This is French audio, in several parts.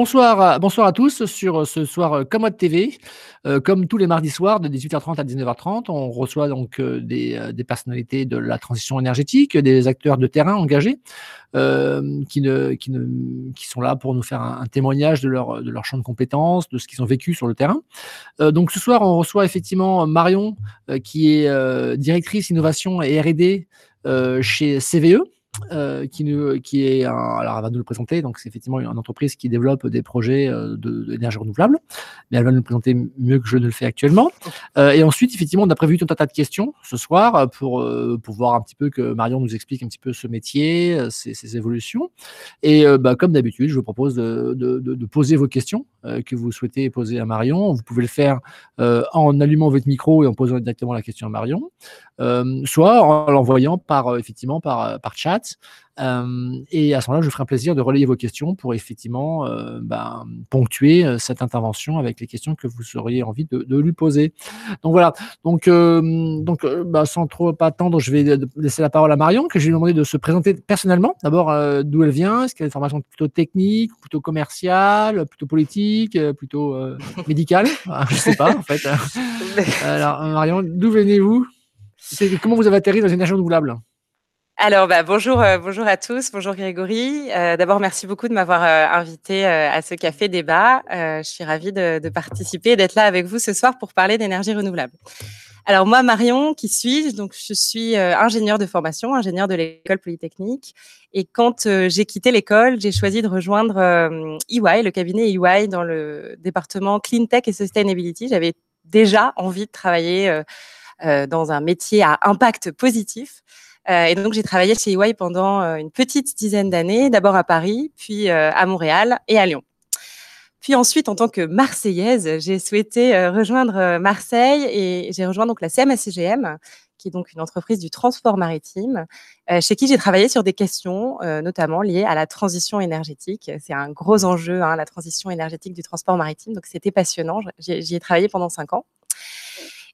Bonsoir à, bonsoir à tous sur ce soir Commode TV. Euh, comme tous les mardis soirs de 18h30 à 19h30, on reçoit donc euh, des, euh, personnalités de la transition énergétique, des acteurs de terrain engagés qui, sont là pour nous faire un, témoignage de leur, de leur champ de compétences, de ce qu'ils ont vécu sur le terrain. donc ce soir, on reçoit effectivement Marion, qui est directrice innovation et R&D chez CVE. Euh, qui, nous, qui est un, alors elle va nous le présenter, donc c'est effectivement une entreprise qui développe des projets euh, d'énergie renouvelable, mais elle va nous le présenter mieux que je ne le fais actuellement. Euh, et ensuite, effectivement, on a prévu tout un tas de questions ce soir pour, pour voir un petit peu que Marion nous explique un petit peu ce métier, ses, ses évolutions. Et bah, comme d'habitude, je vous propose de, de, de, poser vos questions que vous souhaitez poser à Marion. Vous pouvez le faire en allumant votre micro et en posant directement la question à Marion. Soit en l'envoyant par effectivement par, par chat. Et à ce moment-là, je ferai un plaisir de relayer vos questions pour effectivement ben, ponctuer cette intervention avec les questions que vous auriez envie de, lui poser. Donc voilà. Donc, donc bah, sans trop pas attendre, je vais laisser la parole à Marion, que je vais lui demander de se présenter personnellement. D'abord, d'où elle vient, est-ce qu'elle a une formation plutôt technique, plutôt commerciale, plutôt politique, plutôt médicale? Je ne sais pas en fait. Alors Marion, d'où venez-vous? Comment vous avez atterri dans l'énergie renouvelable alors, bah, bonjour, euh, bonjour à tous, bonjour Grégory. Euh, d'abord, merci beaucoup de m'avoir euh, invité à ce café débat. je suis ravie de, de participer et d'être là avec vous ce soir pour parler d'énergie renouvelable. Alors moi, Marion, qui suis-je? Donc, je suis ingénieure de formation, ingénieure de l'école polytechnique. Et quand j'ai quitté l'école, j'ai choisi de rejoindre EY, le cabinet EY dans le département Clean Tech et Sustainability. J'avais déjà envie de travailler dans un métier à impact positif. Euh, et donc, j'ai travaillé chez EY pendant euh, une petite dizaine d'années, d'abord à Paris, puis à Montréal et à Lyon. Puis ensuite, en tant que Marseillaise, j'ai souhaité rejoindre Marseille et j'ai rejoint donc la CMA-CGM, qui est donc une entreprise du transport maritime, chez qui j'ai travaillé sur des questions notamment liées à la transition énergétique. C'est un gros enjeu, hein, la transition énergétique du transport maritime, donc c'était passionnant. J'y ai travaillé pendant cinq ans.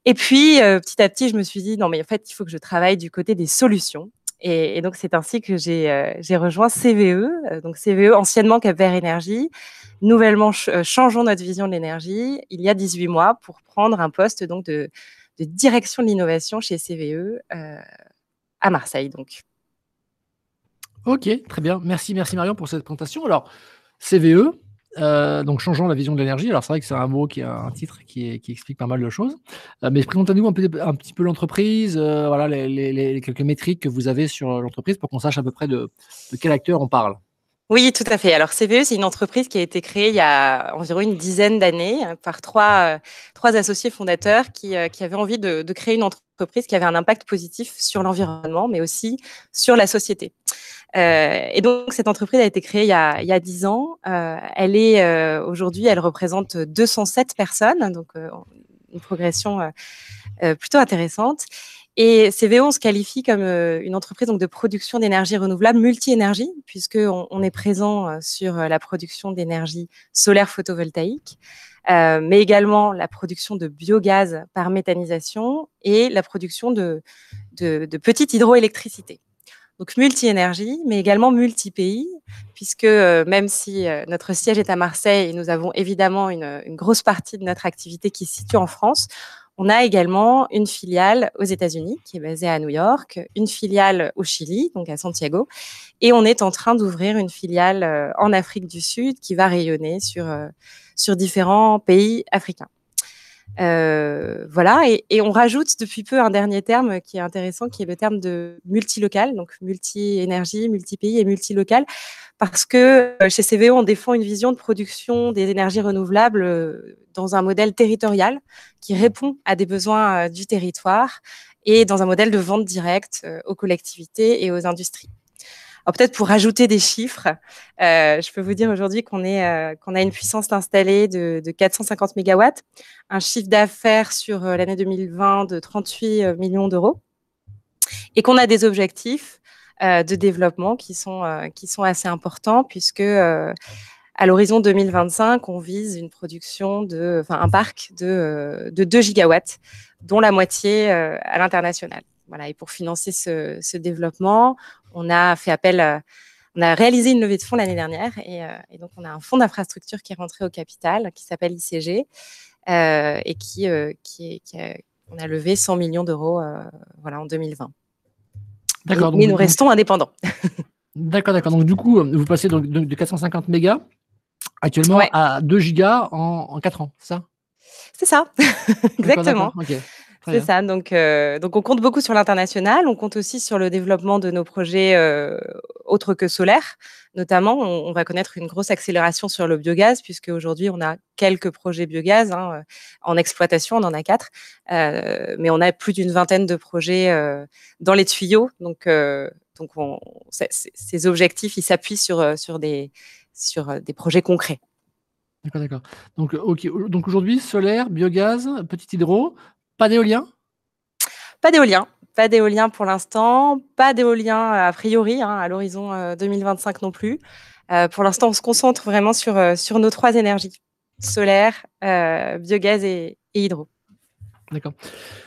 Et puis, euh, petit à petit, je me suis dit, non, mais en fait, il faut que je travaille du côté des solutions. Et, donc, c'est ainsi que j'ai euh, rejoint CVE, euh, donc CVE, anciennement Cap Vert Énergie, nouvellement changeons notre vision de l'énergie, il y a 18 mois, pour prendre un poste donc de, de direction de l'innovation chez CVE à Marseille. Donc. Ok, très bien. Merci, merci Marion pour cette présentation. Alors, CVE, euh, donc, changeons la vision de l'énergie. Alors, c'est vrai que c'est un mot qui a un titre qui, explique pas mal de choses. Euh, mais présentez-nous un, petit peu l'entreprise, euh, voilà, les, quelques métriques que vous avez sur l'entreprise pour qu'on sache à peu près de, quel acteur on parle. Oui, tout à fait. Alors, CVE, c'est une entreprise qui a été créée il y a environ une dizaine d'années par trois, trois associés fondateurs qui, avaient envie de, créer une entreprise qui avait un impact positif sur l'environnement, mais aussi sur la société. Euh, et donc, cette entreprise a été créée il y a, il y a 10 ans. Euh, elle est euh, aujourd'hui, elle représente 207 personnes, donc une progression plutôt intéressante. Et CVO, on se qualifie comme une entreprise donc, de production d'énergie renouvelable multi-énergie, puisqu'on on est présent sur la production d'énergie solaire photovoltaïque, euh, mais également la production de biogaz par méthanisation et la production de, de, de petite hydroélectricité donc multi-énergie, mais également multi-pays, puisque euh, même si euh, notre siège est à Marseille, nous avons évidemment une, grosse partie de notre activité qui se situe en France, on a également une filiale aux États-Unis qui est basée à New York, une filiale au Chili, donc à Santiago, et on est en train d'ouvrir une filiale en Afrique du Sud qui va rayonner sur, sur différents pays africains. Euh, voilà, et, on rajoute depuis peu un dernier terme qui est intéressant, qui est le terme de multilocal, donc multi-énergie, multi-pays et multilocal, parce que euh, chez CVO, on défend une vision de production des énergies renouvelables euh, dans un modèle territorial qui répond à des besoins du territoire et dans un modèle de vente directe aux collectivités et aux industries peut-être pour rajouter des chiffres, euh, je peux vous dire aujourd'hui qu'on est euh, qu'on a une puissance installée de, de 450 mégawatts, un chiffre d'affaires sur euh, l'année 2020 de 38 millions d'euros, et qu'on a des objectifs de développement qui sont qui sont assez importants puisque à l'horizon 2025, on vise une production de, enfin un parc de, de 2 gigawatts, dont la moitié à l'international. Voilà, et pour financer ce, ce, développement, on a fait appel on a réalisé une levée de fonds l'année dernière et, donc on a un fonds d'infrastructure qui est rentré au capital, qui s'appelle ICG et qui, qui, qui a, on a levé 100 millions d'euros voilà, en 2020. D'accord. Mais nous restons indépendants. D'accord, d'accord. Donc du coup, vous passez donc de, 450 mégas actuellement à 2 gigas en, en 4 ans, ça? C'est ça, exactement. C'est ça. Donc, euh, donc, on compte beaucoup sur l'international. On compte aussi sur le développement de nos projets euh, autres que solaires. Notamment, on, va connaître une grosse accélération sur le biogaz, puisque aujourd'hui, on a quelques projets biogaz hein, en exploitation. On en a quatre, euh, mais on a plus d'une vingtaine de projets dans les tuyaux. Donc, donc, ces objectifs, ils s'appuient sur, sur, des, sur des projets concrets. D'accord, d'accord. Donc, donc aujourd'hui, solaire, biogaz, petit hydro, pas d'éolien? Pas d'éolien. Pas d'éolien pour l'instant. Pas d'éolien a priori, hein, à l'horizon 2025 euh, non plus. Euh, pour l'instant, on se concentre vraiment sur, euh, sur nos trois énergies solaire, biogaz et, hydro. D'accord.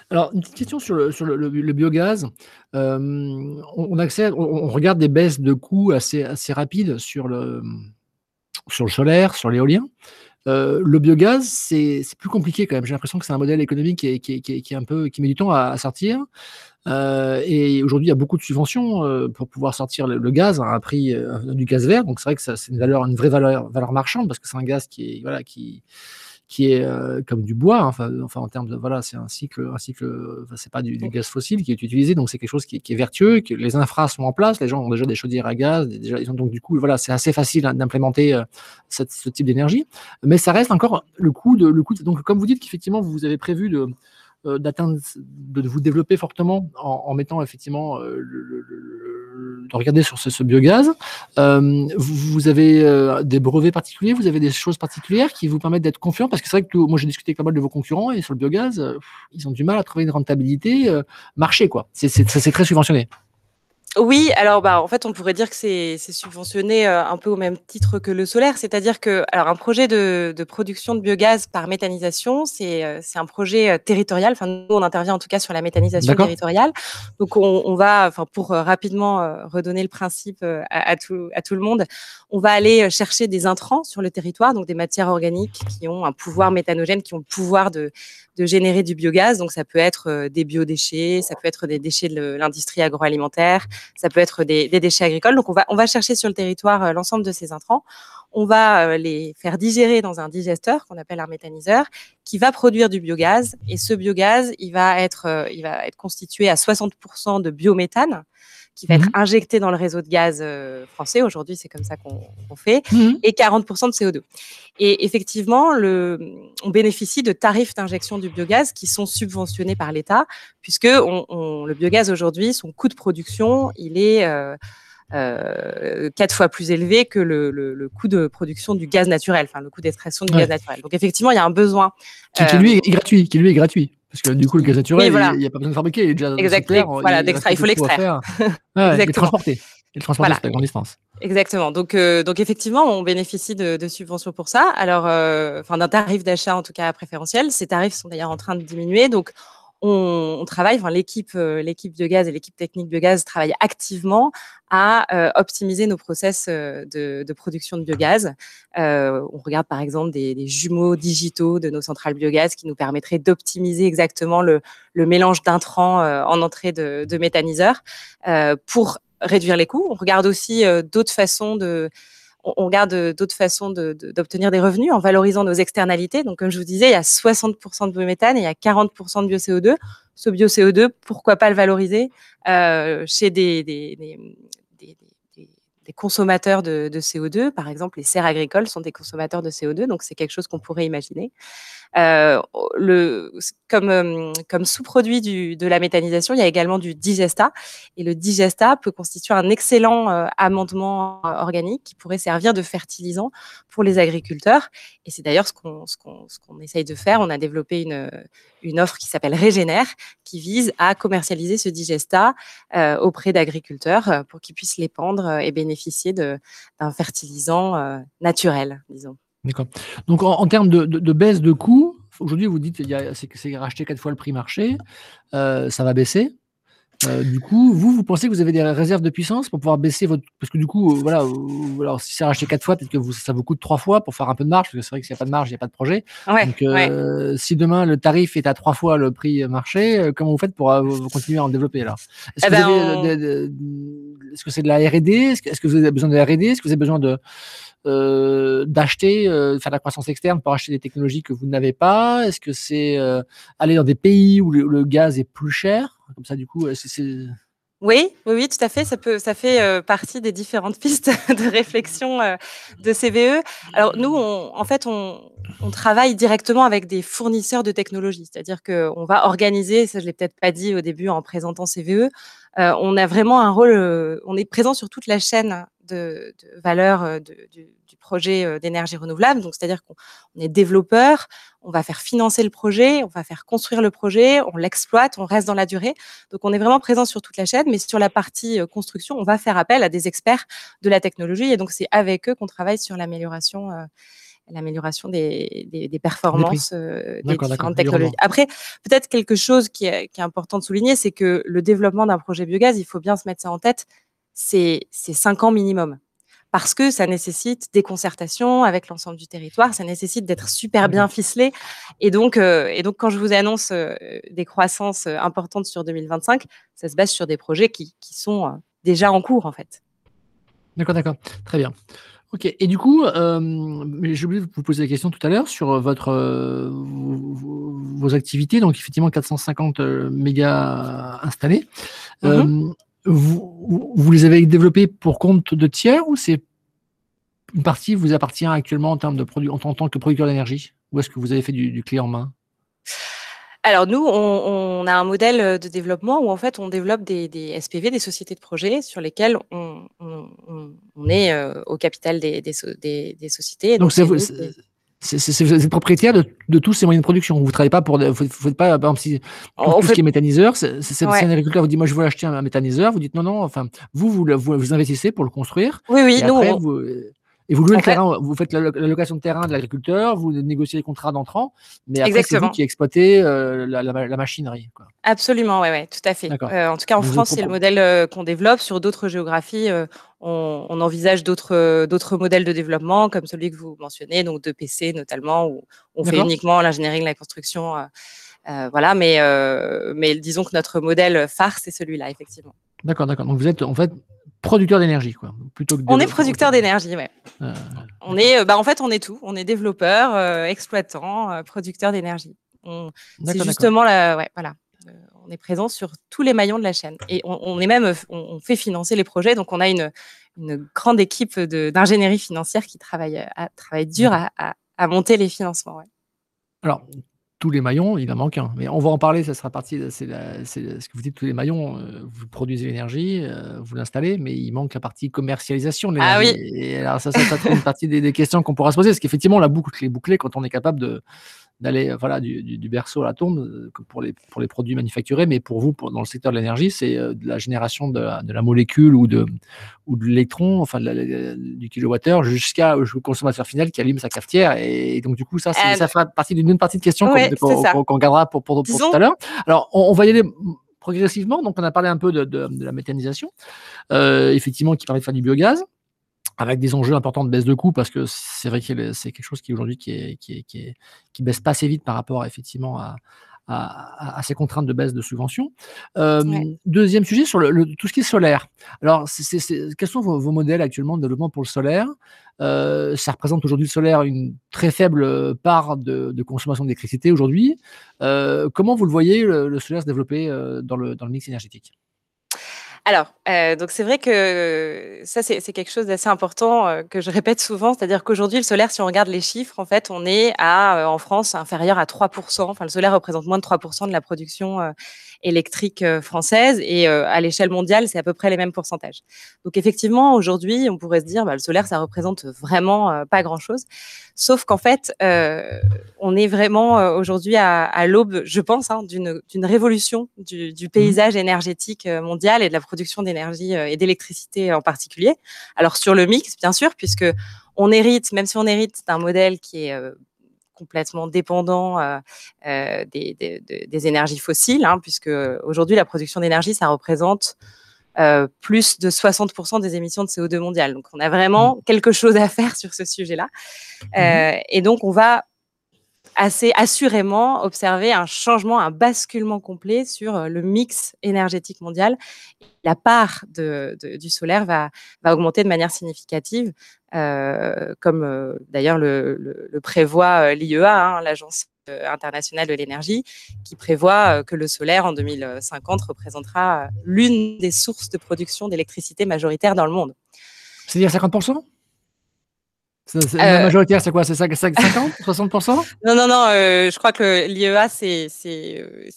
Alors, une petite question sur le, sur le, biogaz. on, accède, on, regarde des baisses de coûts assez, assez rapides sur le, sur le solaire, sur l'éolien. Euh, le biogaz, c'est plus compliqué quand même. J'ai l'impression que c'est un modèle économique qui, est, un peu, qui met du temps à, sortir. Euh, et aujourd'hui, il y a beaucoup de subventions euh, pour pouvoir sortir le, gaz à un prix du gaz vert. Donc c'est vrai que c'est une vraie valeur, valeur marchande parce que c'est un gaz qui est voilà qui qui est euh, comme du bois, hein, enfin, enfin en termes de voilà, c'est un cycle, un cycle, c'est pas du, gaz fossile qui est utilisé, donc c'est quelque chose qui, est vertueux, que les infras sont en place, les gens ont déjà des chaudières à gaz, déjà, ils ont, donc du coup voilà, c'est assez facile d'implémenter euh, ce type d'énergie, mais ça reste encore le coût de, le coût donc comme vous dites qu'effectivement vous avez prévu de euh, d'atteindre, de vous développer fortement en, mettant effectivement euh, de regarder sur ce, biogaz. Euh, vous, avez des brevets particuliers, vous avez des choses particulières qui vous permettent d'être confiant? Parce que c'est vrai que moi j'ai discuté avec pas mal de vos concurrents et sur le biogaz, ils ont du mal à trouver une rentabilité marché quoi. C'est très subventionné. Oui, alors bah, en fait, on pourrait dire que c'est subventionné euh, un peu au même titre que le solaire, c'est-à-dire que alors un projet de, production de biogaz par méthanisation, c'est euh, un projet euh, territorial. Enfin, nous, on intervient en tout cas sur la méthanisation territoriale. Donc, on, va, enfin, pour rapidement redonner le principe à, tout, à tout le monde, on va aller chercher des intrants sur le territoire, donc des matières organiques qui ont un pouvoir méthanogène, qui ont le pouvoir de, de générer du biogaz. Donc, ça peut être des biodéchets, ça peut être des déchets de l'industrie agroalimentaire, ça peut être des, déchets agricoles. Donc, on va, chercher sur le territoire euh, l'ensemble de ces intrants. On va euh, les faire digérer dans un digesteur qu'on appelle un méthaniseur qui va produire du biogaz. Et ce biogaz, il va être, euh, il va être constitué à 60% de biométhane qui va être mmh injecté dans le réseau de gaz français. Aujourd'hui, c'est comme ça qu'on fait. Mmh et 40% de CO2. Et effectivement, le, on bénéficie de tarifs d'injection du biogaz qui sont subventionnés par l'État, puisque on, le biogaz aujourd'hui, son coût de production, il est euh, quatre fois plus élevé que le, le, coût de production du gaz naturel, enfin le coût d'extraction du gaz naturel. Donc effectivement, il y a un besoin. Qui, lui est gratuit, qui lui est gratuit. Parce que du coup, le gaz naturel, il n'y a pas besoin de fabriquer. Il, est déjà Exactement. Voilà, il, il faut l'extraire. ouais, et transporter. Et le transporter voilà. à grande distance. Exactement. Donc, euh, donc effectivement, on bénéficie de, de subventions pour ça. Alors, euh, d'un tarif d'achat en tout cas préférentiel. Ces tarifs sont d'ailleurs en train de diminuer. Donc, on, travaille, enfin, l'équipe, euh, l'équipe Biogaz et l'équipe technique Biogaz travaillent activement à euh, optimiser nos process euh, de, production de biogaz. on regarde par exemple des, jumeaux digitaux de nos centrales biogaz qui nous permettraient d'optimiser exactement le, mélange d'intrants en entrée de, de méthaniseurs pour réduire les coûts. On regarde aussi d'autres façons de on, regarde euh, d'autres façons d'obtenir des revenus en valorisant nos externalités. Donc, comme je vous disais, il y a 60% de biométhane et il y a 40% de bio-CO2. Ce bio-CO2, pourquoi pas le valoriser euh, chez des, des consommateurs de, CO2. Par exemple, les serres agricoles sont des consommateurs de CO2, donc c'est quelque chose qu'on pourrait imaginer. Euh, comme, euh, comme sous-produit de la méthanisation, il y a également du digesta. Et le digesta peut constituer un excellent euh, amendement organique qui pourrait servir de fertilisant pour les agriculteurs. Et c'est d'ailleurs ce qu'on essaye de faire. On a développé une, une offre qui s'appelle Régénère, qui vise à commercialiser ce digesta auprès d'agriculteurs pour qu'ils puissent l'épandre et bénéficier d'un fertilisant naturel, disons. D'accord. Donc, en, termes de, baisse de coûts, aujourd'hui, vous dites c'est racheté quatre fois le prix marché, euh, ça va baisser. Euh, du coup, vous, vous pensez que vous avez des réserves de puissance pour pouvoir baisser votre. Parce que du coup, euh, voilà, euh, alors, si c'est racheté quatre fois, peut-être que vous, ça vous coûte trois fois pour faire un peu de marge, parce que c'est vrai que s'il n'y a pas de marge, il n'y a pas de projet. Donc, si demain le tarif est à trois fois le prix marché, comment vous faites pour continuer à en développer là Est-ce eh ben, que c'est de la RD Est-ce que vous avez besoin de RD Est-ce que vous avez besoin de. d'acheter, faire de la croissance externe pour acheter des technologies que vous n'avez pas? Est-ce que c'est aller dans des pays où le, gaz est plus cher? Comme ça, du coup. Oui, oui, tout à fait. Ça, peut, ça fait euh, partie des différentes pistes de réflexion euh, de CVE. Alors nous, en fait, on, on, travaille directement avec des fournisseurs de technologies, c'est-à-dire qu'on va organiser, ça je l'ai peut-être pas dit au début en présentant CVE, euh, on a vraiment un rôle, on est présent sur toute la chaîne de, de valeur de, du, projet euh, d'énergie renouvelable. Donc, c'est-à-dire qu'on est développeur, on va faire financer le projet, on va faire construire le projet, on l'exploite, on reste dans la durée. Donc, on est vraiment présent sur toute la chaîne, mais sur la partie euh, construction, on va faire appel à des experts de la technologie. Et donc, c'est avec eux qu'on travaille sur l'amélioration. Euh, l'amélioration des, des, performances des, différentes technologies. Après, peut-être quelque chose qui est, qui est important de souligner, c'est que le développement d'un projet biogaz, il faut bien se mettre ça en tête, c'est cinq ans minimum parce que ça nécessite des concertations avec l'ensemble du territoire, ça nécessite d'être super bien ficelé. Et donc, euh, et donc quand je vous annonce euh, des croissances euh, importantes sur 2025, ça se base sur des projets qui, qui sont déjà en cours, en fait. D'accord, d'accord. Très bien. Ok. Et du coup, j'ai oublié de vous poser la question tout à l'heure sur votre, vos, activités. Donc, effectivement, 450 mégas installés. Mmh vous, vous, les avez développés pour compte de tiers ou c'est une partie vous appartient actuellement en termes de produit, en, tant que producteur d'énergie? Ou est-ce que vous avez fait du, clé en main? Alors nous, on, a un modèle de développement où en fait on développe des, SPV, des sociétés de projet, sur lesquelles on, est euh, au capital des, sociétés. donc, donc c'est, vous êtes propriétaire de, tous ces moyens de production. Vous ne travaillez pas pour. Vous ne faites pas, par exemple, si, tout ce qui est méthaniseur, c'est, un agriculteur vous dit Moi, je veux acheter un méthaniseur. Vous dites Non, non, enfin, vous, vous, vous, investissez pour le construire. Oui, oui, nous. vous, et vous louez le terrain, vous faites la, location de terrain de l'agriculteur, vous négociez les contrats d'entrant, mais après, c'est vous qui exploitez euh, la, machinerie. Absolument, oui, ouais, tout à fait. Euh, en tout cas, en France, c'est le modèle euh, qu'on développe. Sur d'autres géographies, on, envisage d'autres modèles de développement, comme celui que vous mentionnez, donc de PC notamment, où on fait uniquement l'ingénierie la construction. voilà, mais, mais disons que notre modèle phare, c'est celui-là, effectivement. D'accord, d'accord. Donc vous êtes en fait producteur d'énergie, quoi. Plutôt que on est producteur d'énergie, ouais. Euh, on est, euh, bah, en fait, on est tout. On est développeur, euh, exploitant, producteur d'énergie. C'est justement la, ouais, voilà. On est présent sur tous les maillons de la chaîne et on, est même, on, fait financer les projets. Donc, on a une, une grande équipe d'ingénierie financière qui travaille, à, travaille dur à, à, monter les financements. Ouais. Alors, tous les maillons, il en manque un. Mais on va en parler, ça sera partie, c'est ce que vous dites, tous les maillons, euh, vous produisez l'énergie, euh, vous l'installez, mais il manque la partie commercialisation de l'énergie. Ah oui. Et alors ça, ça, ça, une partie des, des, questions qu'on pourra se poser, parce qu'effectivement, la boucle est bouclée quand on est capable de, d'aller voilà, du, du, berceau à la tombe euh, pour les, pour les produits manufacturés, mais pour vous, pour, dans le secteur de l'énergie, c'est de la génération de la, de la, molécule ou de, ou de l'électron, enfin de du kilowattheure, jusqu'à consommateur final qui allume sa cafetière. Et, donc, du coup, ça, ça fera partie d'une partie de questions qu'on gardera pour, pour, tout à l'heure. Alors, on, va y aller progressivement. Donc, on a parlé un peu de, de, de la méthanisation, euh, effectivement, qui permet de faire du biogaz avec des enjeux importants de baisse de coûts parce que c'est vrai que c'est quelque chose qui aujourd'hui qui, est, qui, est, qui, baisse pas assez vite par rapport effectivement à, à, ces contraintes de baisse de subventions. Euh, deuxième sujet sur le, tout ce qui est solaire. Alors, quels sont vos, modèles actuellement de développement pour le solaire? Euh, Ça représente aujourd'hui le solaire une très faible part de, consommation d'électricité aujourd'hui. Euh, comment vous le voyez le, solaire se développer dans le, dans le mix énergétique? Alors, euh, donc c'est vrai que ça, c'est quelque chose d'assez important euh, que je répète souvent, c'est-à-dire qu'aujourd'hui, le solaire, si on regarde les chiffres, en fait, on est à, euh, en France, inférieur à 3%. Enfin, le solaire représente moins de 3% de la production électrique française et à l'échelle mondiale, c'est à peu près les mêmes pourcentages. Donc, effectivement, aujourd'hui, on pourrait se dire, bah, le solaire, ça représente vraiment pas grand-chose. Sauf qu'en fait, on est vraiment aujourd'hui à, l'aube, je pense, hein, d'une révolution du, du, mmh paysage énergétique mondial et de la production d'énergie euh, et d'électricité en particulier. Alors sur le mix, bien sûr, puisque on hérite, même si on hérite d'un modèle qui est euh, complètement dépendants des, énergies fossiles, hein, puisque aujourd'hui la production d'énergie, ça représente plus de 60% des émissions de CO2 mondiales. Donc on a vraiment mmh. quelque chose à faire sur ce sujet-là. Mmh. et donc on va assez assurément observer un changement, un basculement complet sur euh, le mix énergétique mondial. La part du solaire va, augmenter de manière significative, euh, comme euh, d'ailleurs le, prévoit l'IEA, hein, l'Agence internationale de l'énergie, qui prévoit que le solaire en 2050 représentera l'une des sources de production d'électricité majoritaire dans le monde. C'est-à-dire 50% la euh, majoritaire, c'est quoi? C'est 50 60% Non, non, non. Euh, je crois que l'IEA, c'est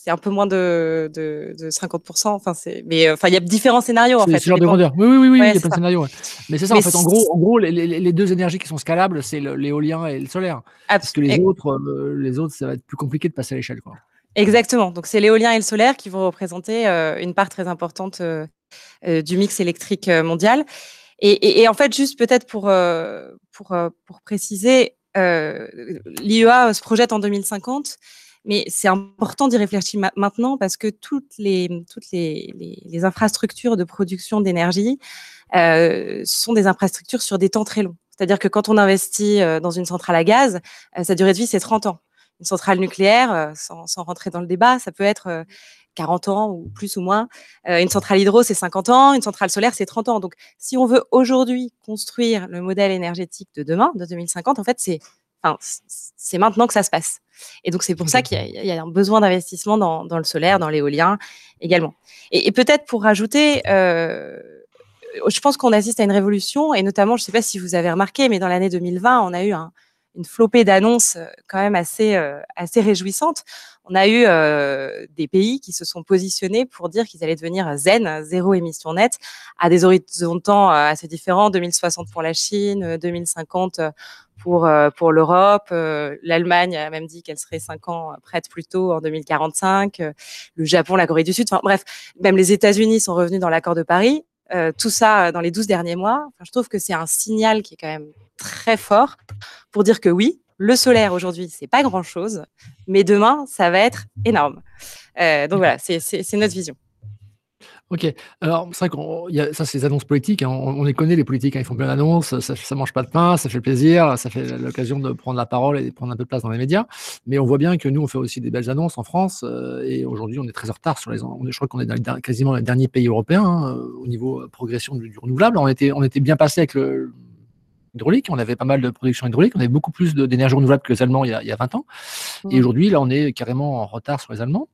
un peu moins de, de, de 50%. Enfin, mais enfin, il y a différents scénarios. En fait, ce genre de grandeur. Oui, oui, oui, il y a plein de scénarios. Mais c'est ça, en fait. En gros, en gros les, les, deux énergies qui sont scalables, c'est l'éolien et le solaire. Parce que les autres, euh, les autres, ça va être plus compliqué de passer à l'échelle. Exactement. Donc, c'est l'éolien et le solaire qui vont représenter une part très importante du mix électrique mondial. Et, en fait, juste peut-être pour, euh, pour, euh, pour préciser, euh, l'IEA se projette en 2050, mais c'est important d'y réfléchir maintenant parce que toutes les, toutes les, les, infrastructures de production d'énergie sont des infrastructures sur des temps très longs. C'est-à-dire que quand on investit dans une centrale à gaz, sa durée de vie, c'est 30 ans. Une centrale nucléaire, sans, sans, rentrer dans le débat, ça peut être 40 ans ou plus ou moins. Euh, une centrale hydro, c'est 50 ans. Une centrale solaire, c'est 30 ans. Donc, si on veut aujourd'hui construire le modèle énergétique de demain, de 2050, en fait, c'est enfin, c'est maintenant que ça se passe. Et donc, c'est pour ça qu'il y, a un besoin d'investissement dans, dans, le solaire, dans l'éolien également. Et, peut-être pour rajouter, euh, je pense qu'on assiste à une révolution, et notamment, je ne sais pas si vous avez remarqué, mais dans l'année 2020, on a eu un, une flopée d'annonces euh, quand même assez, euh, assez réjouissantes. On a eu euh, des pays qui se sont positionnés pour dire qu'ils allaient devenir zen, zéro émission nette, à des horizons de temps assez différents, 2060 pour la Chine, 2050 pour, pour l'Europe. L'Allemagne a même dit qu'elle serait cinq ans prête plus tôt en 2045. Le Japon, la Corée du Sud. Enfin, bref, même les États-Unis sont revenus dans l'accord de Paris. Tout ça dans les 12 derniers mois. Je trouve que c'est un signal qui est quand même très fort pour dire que oui, le solaire aujourd'hui, c'est pas grand chose, mais demain, ça va être énorme. Euh, donc voilà, c'est notre vision. Ok. Alors, c'est vrai y a ça, c'est les annonces politiques. Hein. On, les connaît, les politiques. Hein. Ils font plein d'annonces. Ça, ça mange pas de pain. Ça fait plaisir. Ça fait l'occasion de prendre la parole et de prendre un peu de place dans les médias. Mais on voit bien que nous, on fait aussi des belles annonces en France. Euh, et aujourd'hui, on est très en retard sur les. je crois qu'on est dans quasiment les derniers pays européens hein, au niveau progression du, du, renouvelable. On était, on était bien passé avec le, hydraulique. On avait pas mal de production hydraulique. On avait beaucoup plus d'énergie renouvelable que les Allemands il y a, il y a 20 ans. Et aujourd'hui, là, on est carrément en retard sur les Allemands.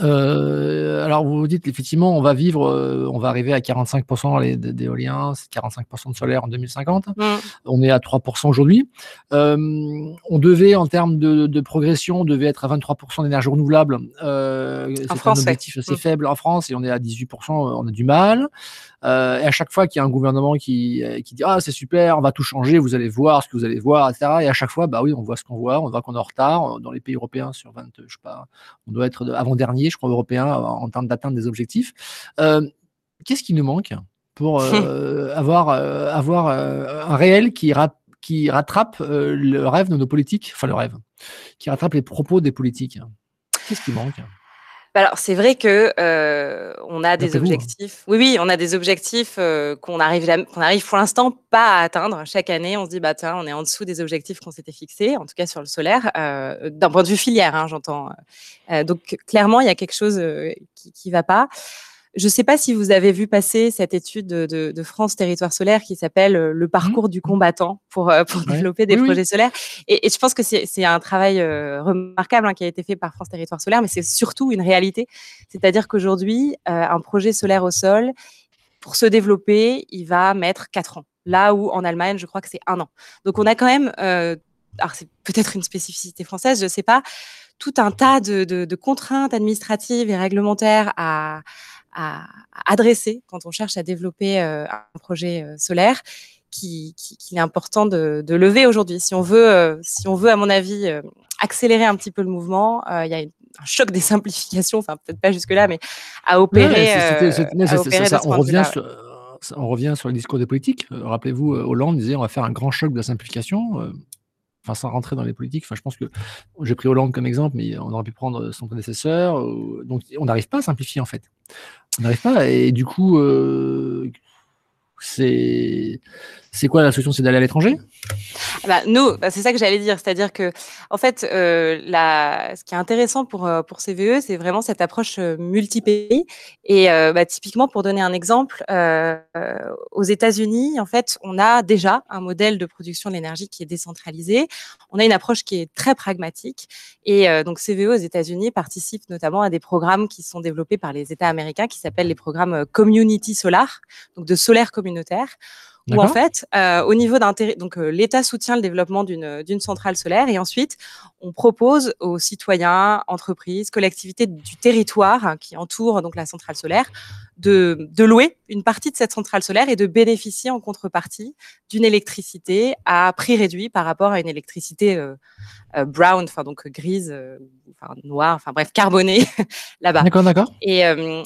Euh, alors vous vous dites effectivement on va vivre, euh, on va arriver à 45% d'éolien, 45% de solaire en 2050. Mmh. On est à 3% aujourd'hui. Euh, on devait en termes de, progression, on devait être à 23% d'énergie renouvelable. c'est un objectif assez mmh. faible en France et on est à 18%. On a du mal. et à chaque fois qu'il y a un gouvernement qui, qui dit ah c'est super, on va tout changer, vous allez voir ce que vous allez voir, etc. Et à chaque fois bah oui on voit ce qu'on voit, on voit qu'on est en retard dans les pays européens sur 20, je sais pas, on doit être avant dernier je crois, européen en termes d'atteinte des objectifs. Euh, qu'est-ce qui nous manque pour euh, avoir, euh, avoir un réel qui, qui rattrape le rêve de nos politiques, enfin le rêve, qui rattrape les propos des politiques? Qu'est-ce qui manque? Bah, alors c'est vrai que on a des objectifs. Oui, oui, on a des objectifs qu'on arrive, qu'on arrive pour l'instant pas à atteindre. Chaque année, on se dit bah tiens, on est en dessous des objectifs qu'on s'était fixés, en tout cas sur le solaire, d'un point de vue filière, hein, j'entends. donc clairement, il y a quelque chose qui, ne va pas. Je ne sais pas si vous avez vu passer cette étude de, France Territoire Solaire qui s'appelle euh, Le parcours mmh. du combattant pour, euh, développer des projets solaires. Et, je pense que c'est un travail euh, remarquable hein, qui a été fait par France Territoire Solaire, mais c'est surtout une réalité. C'est-à-dire qu'aujourd'hui, un projet solaire au sol, pour se développer, il va mettre quatre ans. Là où en Allemagne, je crois que c'est un an. Donc on a quand même, alors c'est peut-être une spécificité française, je ne sais pas, tout un tas de, de contraintes administratives et réglementaires à à, adresser quand on cherche à développer euh, un projet euh, solaire qu'il qui, est important de, lever aujourd'hui. Si on veut, euh, si on veut, à mon avis, accélérer un petit peu le mouvement, il y a un choc des simplifications, enfin peut-être pas jusque-là, mais à opérer. on, revient sur, on revient sur le discours des politiques. Rappelez-vous, Hollande disait on va faire un grand choc de la simplification. Enfin sans rentrer dans les politiques, enfin je pense que j'ai pris Hollande comme exemple, mais on aurait pu prendre son prédécesseur. donc on n'arrive pas à simplifier en fait. On n'arrive pas et du coup c'est c'est quoi la solution C'est d'aller à l'étranger? Bah, Nous, bah, c'est ça que j'allais dire. C'est-à-dire que, en fait, euh, ce qui est intéressant pour, euh, pour CVE, c'est vraiment cette approche euh, multi-pays. Et bah, typiquement, pour donner un exemple, aux États-Unis, en fait, on a déjà un modèle de production de l'énergie qui est décentralisé. On a une approche qui est très pragmatique. Et donc, CVE aux États-Unis participe notamment à des programmes qui sont développés par les États américains qui s'appellent les programmes Community Solar, donc de solaire communautaire où en fait, euh, au niveau d'intérêt, donc euh, l'État soutient le développement d'une d'une centrale solaire et ensuite on propose aux citoyens, entreprises, collectivités du territoire qui entourent donc la centrale solaire de, de louer une partie de cette centrale solaire et de bénéficier en contrepartie d'une électricité à prix réduit par rapport à une électricité euh, euh brown, enfin donc grise, euh, enfin noire, enfin bref carbonée là-bas. D'accord, d'accord. Et,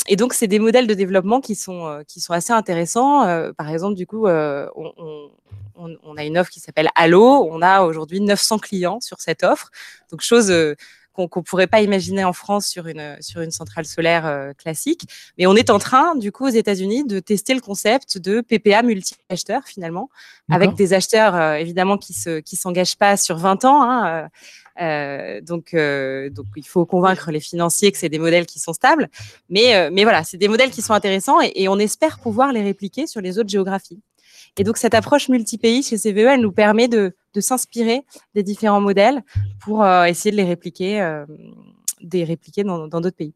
et donc c'est des modèles de développement qui sont qui sont assez intéressants. par exemple, du coup, on, on, on, a une offre qui s'appelle Allo. On a aujourd'hui 900 clients sur cette offre. Donc, chose euh, qu'on ne pourrait pas imaginer en France sur une, sur une centrale solaire euh, classique. Mais on est en train, du coup, aux États-Unis, de tester le concept de PPA multi-acheteurs, finalement, avec des acheteurs, euh, évidemment, qui ne qui s'engagent pas sur 20 ans. Hein, euh, donc, donc, il faut convaincre les financiers que c'est des modèles qui sont stables. Mais, mais voilà, c'est des modèles qui sont intéressants et, et on espère pouvoir les répliquer sur les autres géographies. Et donc, cette approche multi-pays chez CVE, elle nous permet de, de s'inspirer des différents modèles pour euh, essayer de les répliquer, euh, des répliquer dans d'autres pays.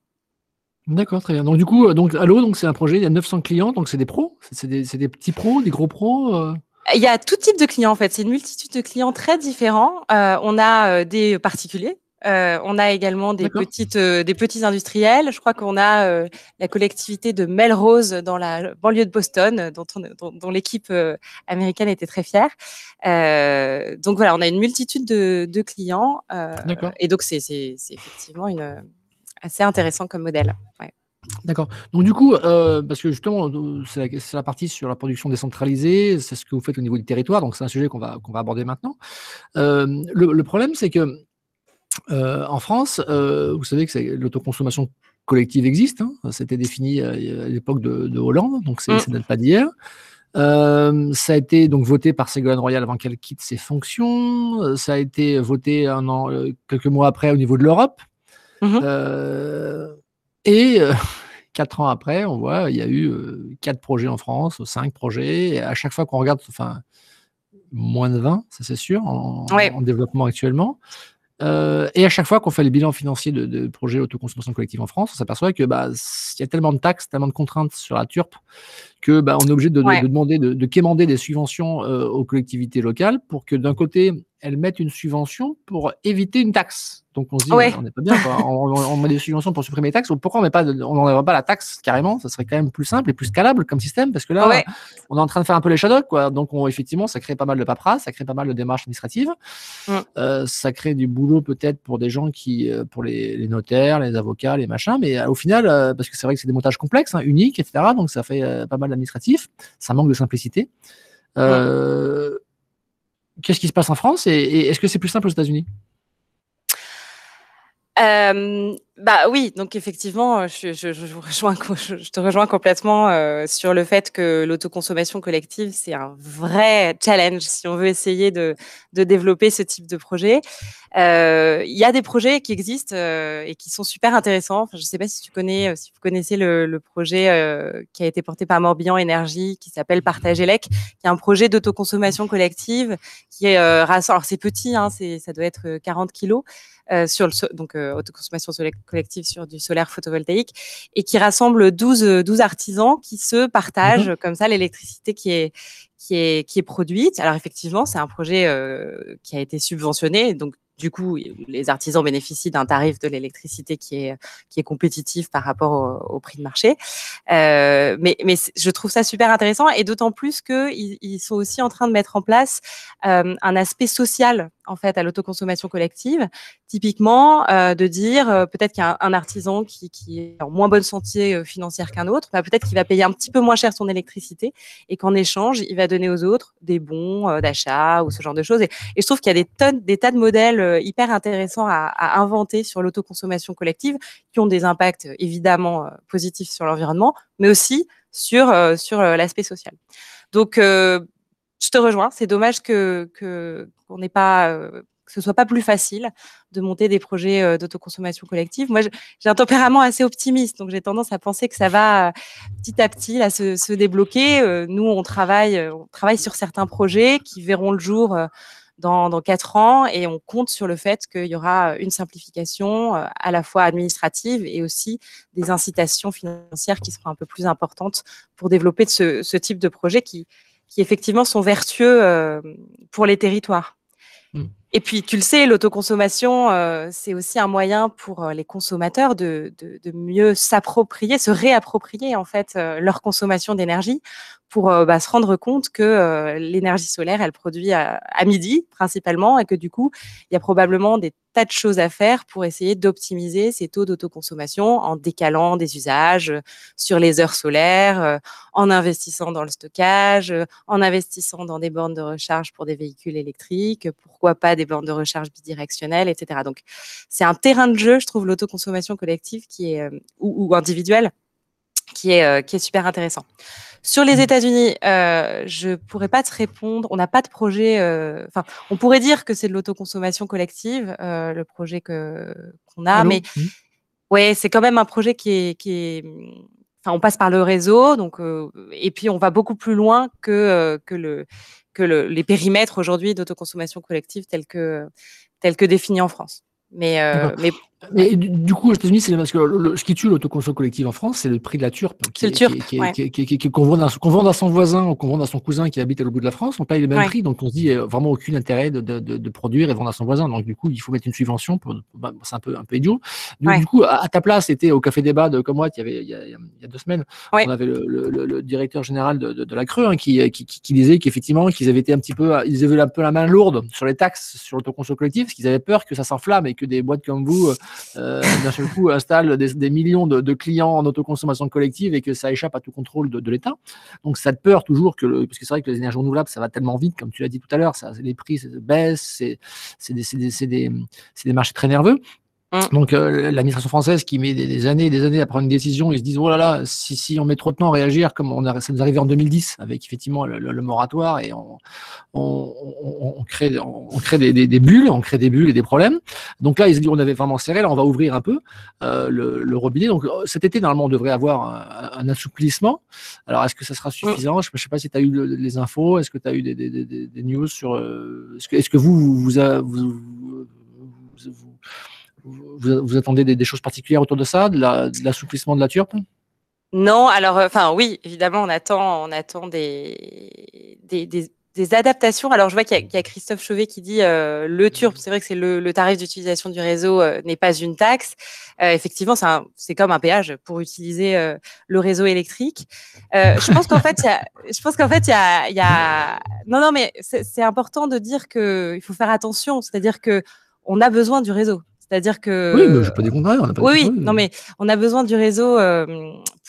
D'accord, très bien. Donc, du coup, euh, donc, Allo, donc, c'est un projet, il y a 900 clients, donc c'est des pros C'est des, des, petits pros, des gros pros Il y a tout type de clients, en fait. C'est une multitude de clients très différents. on a des particuliers euh, on a également des petites, euh, des petits industriels. Je crois qu'on a euh, la collectivité de Melrose dans la banlieue de Boston, dont, dont, l'équipe américaine était très fière. donc voilà, on a une multitude de, clients. et donc c'est effectivement une, assez intéressant comme modèle. D'accord. Donc du coup, parce que justement, c'est la, partie sur la production décentralisée, c'est ce que vous faites au niveau du territoire, donc c'est un sujet qu'on va, qu'on va aborder maintenant. le, problème, c'est que euh, en France, euh, vous savez que l'autoconsommation collective existe. Hein. C'était défini à, l'époque de, Hollande, donc ça ne date pas d'hier. Euh, ça a été donc voté par Ségolène Royal avant qu'elle quitte ses fonctions. Ça a été voté un an, quelques mois après au niveau de l'Europe. Mmh et quatre ans après, on voit, il y a eu quatre projets en France, cinq projets. Et à chaque fois qu'on regarde, enfin, moins de 20, ça c'est sûr, en, développement actuellement. Euh, et à chaque fois qu'on fait les bilans financiers de, projets autoconsommation collective en France, on s'aperçoit que bah, y a tellement de taxes, tellement de contraintes sur la TURP que bah, on est obligé de, demander, de, quémander des subventions euh, aux collectivités locales pour que d'un côté elles mettent une subvention pour éviter une taxe. Donc on se dit, on n'est pas bien, On, met des subventions pour supprimer les taxes. Pourquoi on met pas, on n'enlève pas la taxe carrément? Ça serait quand même plus simple et plus scalable comme système, parce que là, on est en train de faire un peu les shadows, quoi. Donc effectivement, ça crée pas mal de paperasse, ça crée pas mal de démarches administratives. Mm. Euh, ça crée du boulot peut-être pour des gens qui, euh, pour les, notaires, les avocats, les machins. Mais au final, parce que c'est vrai que c'est des montages complexes, hein, uniques, etc. Donc ça fait pas mal d'administratif. Ça manque de simplicité. Qu'est-ce qui se passe en France et est-ce que c'est plus simple aux États-Unis? Euh, bah oui, donc effectivement, je, je, je, rejoins, je te rejoins complètement euh, sur le fait que l'autoconsommation collective, c'est un vrai challenge si on veut essayer de, de développer ce type de projet. Euh, il y a des projets qui existent euh, et qui sont super intéressants. Enfin, je ne sais pas si tu connais, euh, si vous connaissez le, le projet euh, qui a été porté par Morbihan Énergie, qui s'appelle Partage Elec, qui est un projet d'autoconsommation collective qui est euh, alors c'est petit, hein, c'est ça doit être 40 kilos, euh, sur le, donc euh, autoconsommation collective sur du solaire photovoltaïque et qui rassemble 12, 12 artisans qui se partagent mhm. comme ça l'électricité qui est, qui, est, qui est produite. Alors effectivement, c'est un projet euh, qui a été subventionné, donc du coup, les artisans bénéficient d'un tarif de l'électricité qui est, qui est compétitif par rapport au, prix de marché. Euh, mais, mais je trouve ça super intéressant et d'autant plus qu'ils ils sont aussi en train de mettre en place euh, un aspect social en fait à l'autoconsommation collective. Typiquement, euh, de dire euh, peut-être qu'il y a un, artisan qui, qui, est en moins bonne santé euh, financière qu'un autre, bah, peut-être qu'il va payer un petit peu moins cher son électricité et qu'en échange, il va donner aux autres des bons d'achat ou ce genre de choses. Et, je trouve qu'il y a des tonnes, des tas de modèles hyper intéressants à, à inventer sur l'autoconsommation collective qui ont des impacts évidemment positifs sur l'environnement, mais aussi sur, sur l'aspect social. Donc, je te rejoins. C'est dommage que qu'on euh, que ce soit pas plus facile de monter des projets euh, d'autoconsommation collective. Moi, j'ai un tempérament assez optimiste, donc j'ai tendance à penser que ça va euh, petit à petit se, débloquer. nous, on travaille, sur certains projets qui verront le jour dans, quatre ans et on compte sur le fait qu'il y aura une simplification à la fois administrative et aussi des incitations financières qui seront un peu plus importantes pour développer ce type de projet qui, qui effectivement sont vertueux euh, pour les territoires. Hmm. Et puis, tu le sais, l'autoconsommation, euh, c'est aussi un moyen pour euh, les consommateurs de, mieux s'approprier, se réapproprier en fait leur consommation d'énergie pour bah, se rendre compte que l'énergie solaire, elle produit à, midi principalement et que du coup, il y a probablement des tas de choses à faire pour essayer d'optimiser ces taux d'autoconsommation en décalant des usages euh, sur les heures solaires, euh, en investissant dans le stockage, euh, en investissant dans des bornes de recharge pour des véhicules électriques, pourquoi pas des bornes de recharge bidirectionnelles, etc. Donc, c'est un terrain de jeu, je trouve, l'autoconsommation collective qui est, ou, ou individuelle qui est, qui est super intéressant. Sur les mmh. États-Unis, euh, je pourrais pas te répondre. On n'a pas de projet. Euh, enfin, on pourrait dire que c'est de l'autoconsommation collective, euh, le projet que qu'on a, mais mmh. ouais, c'est quand même un projet qui est qui est. Enfin, on passe par le réseau, donc euh, et puis on va beaucoup plus loin que euh, que le que le, les périmètres aujourd'hui d'autoconsommation collective tels que tels que définis en France. Mais, euh, mais mais du, coup, aux États-Unis, c'est parce que ce qui tue l'autoconsommation collective en France, c'est le prix de la turpe. C'est le turpe. Qu'on vend, à son voisin ou qu'on vend à son cousin qui habite à l'autre bout de la France, on paye le même prix. Donc, on se dit euh, vraiment aucun intérêt de, de, de, produire et vendre à son voisin. Donc, du coup, il faut mettre une subvention. Bah, c'est un peu, un peu idiot. Du, coup, à, ta place, c'était au Café Débat de Comouat, il y avait il y a, il y a deux semaines, on avait le, le, le, directeur général de, de, la Creux hein, qui, qui, qui, disait qu'effectivement, qu'ils avaient été un petit peu, ils avaient un peu la main lourde sur les taxes sur l'autoconsommation collective, parce qu'ils avaient peur que ça s'enflamme et que des boîtes comme vous, euh, seul coup installe des, millions de, clients en autoconsommation collective et que ça échappe à tout contrôle de, l'État. Donc cette peur toujours que, le, parce que c'est vrai que les énergies renouvelables, ça va tellement vite, comme tu l'as dit tout à l'heure, les prix baissent, c'est des, des, des marchés très nerveux. Mmh. Donc euh, l'administration française qui met des, années et des années à prendre une décision, ils se disent oh là là, si, on met trop de temps à réagir, comme ça nous arrivait en 2010 avec effectivement le, moratoire et on, crée, des, bulles, on crée des bulles et des problèmes. Donc là ils se disent on avait vraiment serré, là on va ouvrir un peu euh, le, robinet. Donc euh, cet été normalement on devrait avoir un, assouplissement. Alors est-ce que ça sera suffisant? Je ne sais pas si tu as eu les infos, est-ce que tu as eu des, news sur est-ce que, est -ce que vous vous, vous, vous, vous vous, attendez des, choses particulières autour de ça, de l'assouplissement de, la turpe? Non, alors, euh, enfin oui, évidemment, on attend, on attend des, adaptations. Alors, je vois qu'il y, a Christophe Chauvet qui dit euh, le turp, c'est vrai que c'est le, tarif d'utilisation du réseau euh, n'est pas une taxe. effectivement, c'est comme un péage pour utiliser le réseau électrique. je pense qu'en fait, je fait, il y a, y a, non, non, mais c'est important de dire que il faut faire attention. C'est-à-dire que on a besoin du réseau. C'est-à-dire que. Oui, mais je peux des contraire. On a pas oui, oui, non, mais on a besoin du réseau euh,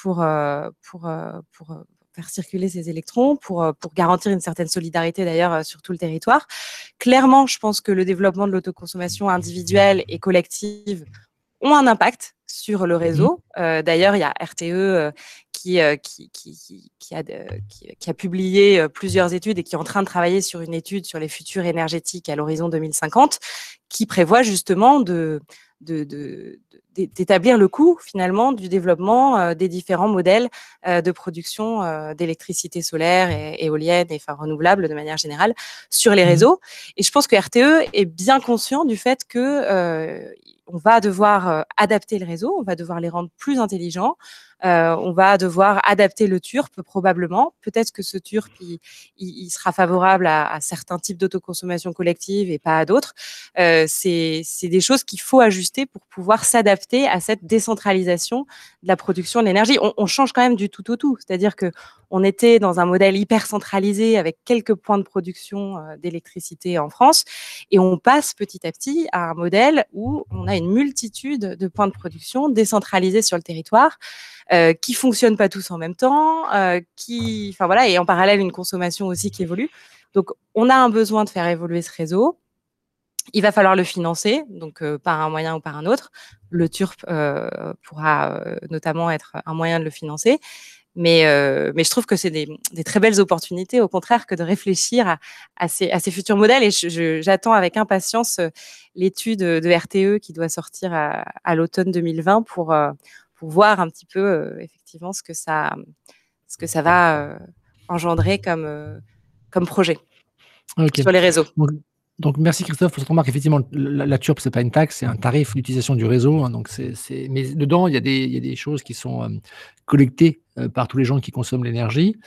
pour, euh, pour, euh, pour faire circuler ces électrons, pour, pour garantir une certaine solidarité d'ailleurs sur tout le territoire. Clairement, je pense que le développement de l'autoconsommation individuelle et collective ont un impact sur le réseau. Mmh. d'ailleurs, il y a RTE qui, qui, qui, qui, a, qui, a, publié plusieurs études et qui est en train de travailler sur une étude sur les futurs énergétiques à l'horizon 2050, qui prévoit justement de, d'établir le coût finalement du développement euh, des différents modèles euh, de production euh, d'électricité solaire et éolienne et enfin renouvelable de manière générale sur les mmh réseaux. Et je pense que RTE est bien conscient du fait que on va devoir adapter le réseau, on va devoir les rendre plus intelligents, euh, on va devoir adapter le turp probablement. Peut-être que ce turp il, sera favorable à, certains types d'autoconsommation collective et pas à d'autres. Euh, c'est des choses qu'il faut ajuster pour pouvoir s'adapter à cette décentralisation de la production de l'énergie. On, change quand même du tout au tout. C'est-à-dire que on était dans un modèle hyper centralisé avec quelques points de production euh, d'électricité en France. Et on passe petit à petit à un modèle où on a une multitude de points de production décentralisés sur le territoire. Euh, qui fonctionnent pas tous en même temps, euh, qui, enfin voilà, et en parallèle une consommation aussi qui évolue. Donc, on a un besoin de faire évoluer ce réseau. Il va falloir le financer, donc euh, par un moyen ou par un autre. Le TURP euh, pourra euh, notamment être un moyen de le financer. Mais, mais je trouve que c'est des, des, très belles opportunités, au contraire, que de réfléchir à, à, ces, à ces, futurs modèles. Et j'attends avec impatience l'étude de RTE qui doit sortir à, à l'automne 2020 pour, pour voir un petit peu, effectivement, ce que ça, ce que ça va engendrer comme, comme projet sur les réseaux. Donc, merci Christophe pour cette remarque. Effectivement, la, la TURP, ce n'est pas une taxe, c'est un tarif d'utilisation du réseau. Hein, donc c'est, Mais dedans, il y, a des, il y a des choses qui sont euh, collectées euh, par tous les gens qui consomment l'énergie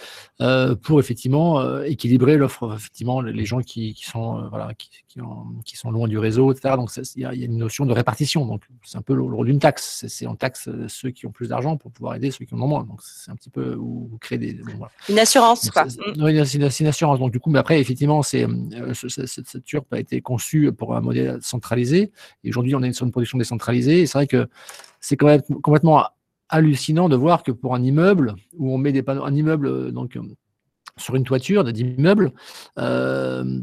euh, pour effectivement euh, équilibrer l'offre, effectivement, les gens qui, qui sont, euh, voilà, qui, qui, ont, qui, sont loin du réseau, etc. Donc il y, y, a une notion de répartition. Donc c'est un peu le, rôle d'une taxe. C'est on taxe ceux qui ont plus d'argent pour pouvoir aider ceux qui en ont moins. Donc c'est un petit peu où créez des. Voilà. Une assurance, donc, quoi. Oui, c'est une, une, assurance. Donc du coup, mais après, effectivement, c'est cette, cette turpe a été conçue pour un modèle centralisé. Et aujourd'hui, on est sur une production décentralisée. Et c'est vrai que c'est quand même complètement hallucinant de voir que pour un immeuble où on met des panneaux, un immeuble euh, donc euh, sur une toiture d'immeuble, euh,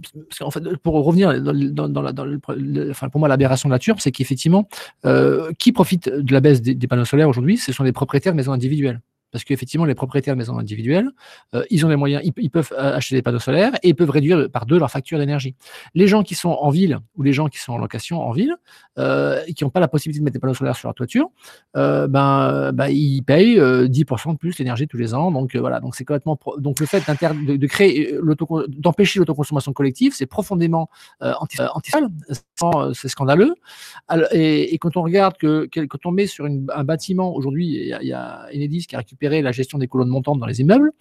fait, pour revenir dans, la, dans le, pour moi l'aberration de la turbe, c'est qu'effectivement, euh, qui profite de la baisse des, des panneaux solaires aujourd'hui, ce sont les propriétaires de maisons individuelles parce qu'effectivement, les propriétaires de maisons individuelles, euh, ils ont les moyens, ils, peuvent acheter des panneaux solaires et ils peuvent réduire par deux leur facture d'énergie. Les gens qui sont en ville ou les gens qui sont en location en ville euh, et qui n'ont pas la possibilité de mettre des panneaux solaires sur leur toiture, euh, ben, ben, ils payent 10% de plus l'énergie tous les ans. Donc voilà, donc c'est complètement donc le fait de, de, créer d'empêcher l'autoconsommation collective, c'est profondément anti, anti c'est scandaleux. Et, quand on regarde que, quand on met sur un bâtiment aujourd'hui, il y, y a Enedis qui a récupéré la gestion des colonnes montantes dans les immeubles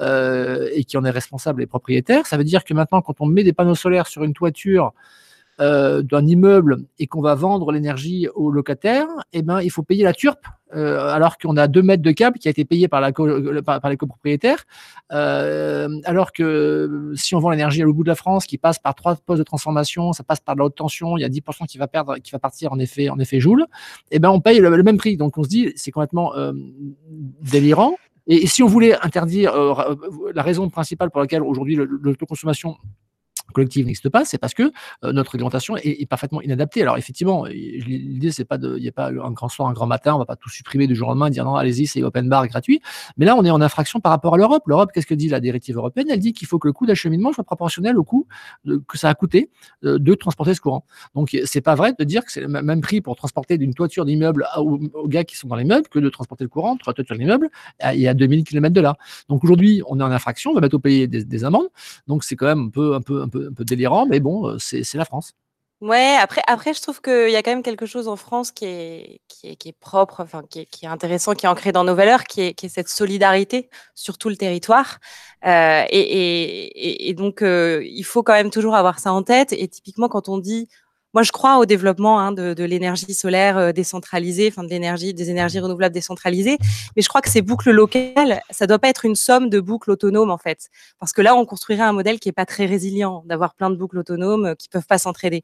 euh, et qui en est responsable les propriétaires. Ça veut dire que maintenant, quand on met des panneaux solaires sur une toiture euh, d'un immeuble et qu'on va vendre l'énergie aux locataires, eh ben, il faut payer la turpe, euh, alors qu'on a deux mètres de câble qui a été payé par, la par, les copropriétaires, euh, alors que si on vend l'énergie à l'autre bout de la France, qui passe par trois postes de transformation, ça passe par de la haute tension, il y a 10% qui va perdre, qui va partir en effet, en effet joule, eh ben, on paye le, même prix. Donc on se dit, c'est complètement délirant. Et, si on voulait interdire, la raison principale pour laquelle aujourd'hui l'autoconsommation collective n'existe pas, c'est parce que euh, notre réglementation est, parfaitement inadaptée. Alors effectivement, l'idée c'est pas de, il n'y a pas un grand soir, un grand matin, on va pas tout supprimer du jour au lendemain, dire non, allez-y, c'est open bar gratuit. Mais là, on est en infraction par rapport à l'Europe. L'Europe, qu'est-ce que dit la directive européenne? Elle dit qu'il faut que le coût d'acheminement soit proportionnel au coût de, que ça a coûté de, de transporter ce courant. Donc c'est pas vrai de dire que c'est le même prix pour transporter d'une toiture d'immeuble aux, gars qui sont dans l'immeuble que de transporter le courant entre la toiture de l'immeuble et à 2000 km de là. Donc aujourd'hui, on est en infraction, on va bientôt payer des, des amendes. Donc c'est quand même un peu, un peu, un peu, un peu délirant, mais bon, c'est la France. Ouais, après, après, je trouve qu'il y a quand même quelque chose en France qui est, qui est, qui est propre, enfin, qui est, qui est, intéressant, qui est ancré dans nos valeurs, qui est, qui est cette solidarité sur tout le territoire. Euh, et, et, et, donc, euh, il faut quand même toujours avoir ça en tête. Et typiquement, quand on dit moi, je crois au développement hein, de, de l'énergie solaire euh, décentralisée, enfin de l'énergie, des énergies renouvelables décentralisées. Mais je crois que ces boucles locales, ça doit pas être une somme de boucles autonomes en fait, parce que là, on construirait un modèle qui est pas très résilient, d'avoir plein de boucles autonomes euh, qui peuvent pas s'entraider.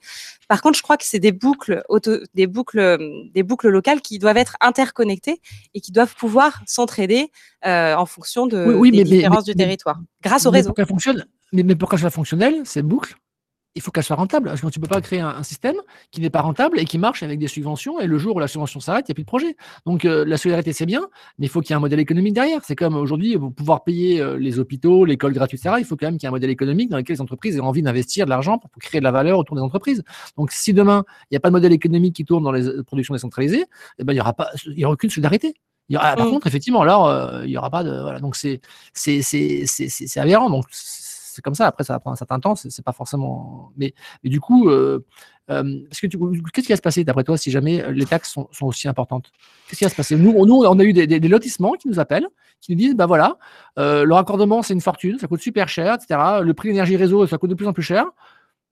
Par contre, je crois que c'est des boucles, auto, des boucles, euh, des boucles locales qui doivent être interconnectées et qui doivent pouvoir s'entraider euh, en fonction de, oui, oui, des mais, différences mais, du mais, territoire, grâce au réseau. Pour fonctionne, mais, mais pour qu'elle soit fonctionnelle, ces boucles, il faut qu'elle soit rentable. Parce que tu ne peux pas créer un, un, système qui n'est pas rentable et qui marche avec des subventions. Et le jour où la subvention s'arrête, il n'y a plus de projet. Donc euh, la solidarité, c'est bien, mais il faut qu'il y ait un modèle économique derrière. C'est comme aujourd'hui, pour pouvoir payer euh, les hôpitaux, l'école gratuite, etc., il faut quand même qu'il y ait un modèle économique dans lequel les entreprises aient envie d'investir de l'argent pour, créer de la valeur autour des entreprises. Donc si demain, il n'y a pas de modèle économique qui tourne dans les euh, productions décentralisées, eh ben, il n'y aura, pas, il y aura aucune solidarité. Il y aura, par mmh. contre, effectivement, alors, euh, il n'y aura pas de. Voilà, donc c'est aberrant. Donc c'est comme ça. Après, ça va prendre un certain temps. C'est pas forcément. Mais, du coup, euh, euh, que qu'est-ce qui va se passer d'après toi si jamais euh, les taxes sont, aussi importantes? Qu'est-ce qui va se passer? Nous, on a eu des, lotissements qui nous appellent, qui nous disent bah voilà, le raccordement c'est une fortune, ça coûte super cher, etc. Le prix de l'énergie réseau ça coûte de plus en plus cher.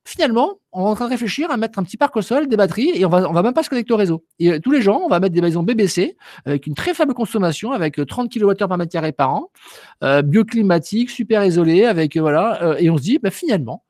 Finalement, on est en train de réfléchir à mettre un petit parc au sol, des batteries, et on va, on va même pas se connecter au réseau. Et euh, tous les gens, on va mettre des maisons BBC avec une très faible consommation, avec 30 kWh par mètre carré par an, euh, bioclimatique, super isolé, avec voilà. et on se dit, bah, finalement,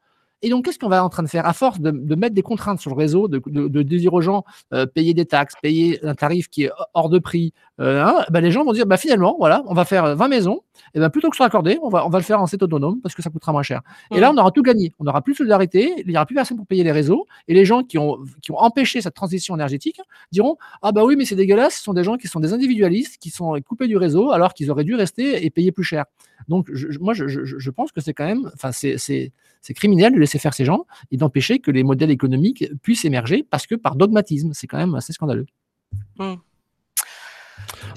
et donc, qu'est-ce qu'on va en train de faire? À force de, mettre des contraintes sur le réseau, de, de, dire aux gens euh, payer des taxes, payer un tarif qui est hors de prix, euh, hein, bah, les gens vont dire bah, finalement, voilà, on va faire 20 maisons, et ben plutôt que sur accordé, on va, on va le faire en set autonome parce que ça coûtera moins cher. Et là, mmh. on aura tout gagné. On n'aura plus de solidarité, il n'y aura plus personne pour payer les réseaux, et les gens qui ont, qui ont empêché cette transition énergétique diront ah bah oui, mais c'est dégueulasse, ce sont des gens qui sont des individualistes, qui sont coupés du réseau alors qu'ils auraient dû rester et payer plus cher. Donc, moi, je, je, pense que c'est quand même, enfin, c'est criminel de laisser faire ces gens et d'empêcher que les modèles économiques puissent émerger parce que par dogmatisme, c'est quand même assez scandaleux. Mmh.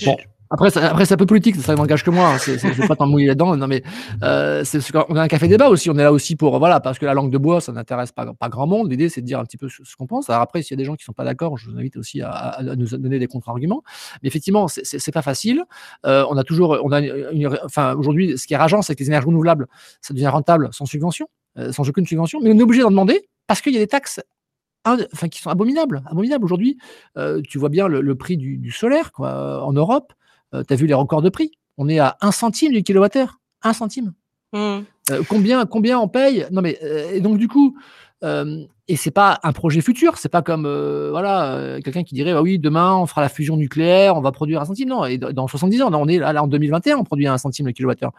Bon. Après, après c'est un peu politique, ça n'engage que moi. Hein. je ne vais pas t'en mouiller là-dedans. Non, mais euh, on a un café débat aussi. On est là aussi pour voilà, parce que la langue de bois, ça n'intéresse pas, pas grand monde. L'idée, c'est de dire un petit peu ce, qu'on pense. Alors après, s'il y a des gens qui ne sont pas d'accord, je vous invite aussi à, nous donner des contre-arguments. Mais effectivement, c'est pas facile. Euh, on a toujours, enfin, aujourd'hui, ce qui est rageant, c'est que les énergies renouvelables, ça devient rentable sans subvention, euh, sans aucune subvention. Mais on est obligé d'en demander parce qu'il y a des taxes enfin, qui sont abominables. abominables. Aujourd'hui, tu vois bien le, prix du, solaire en Europe. Euh, tu as vu les records de prix? On est à 1 centime du kilowattheure. 1 centime. Mmh. Euh, combien, combien on paye? Non, mais euh, et donc, du coup, et c'est pas un projet futur, c'est pas comme euh, voilà euh, quelqu'un qui dirait bah oui demain on fera la fusion nucléaire, on va produire un centime. Non, et dans 70 ans, on est là, en 2021, on produit un centime le kilowattheure.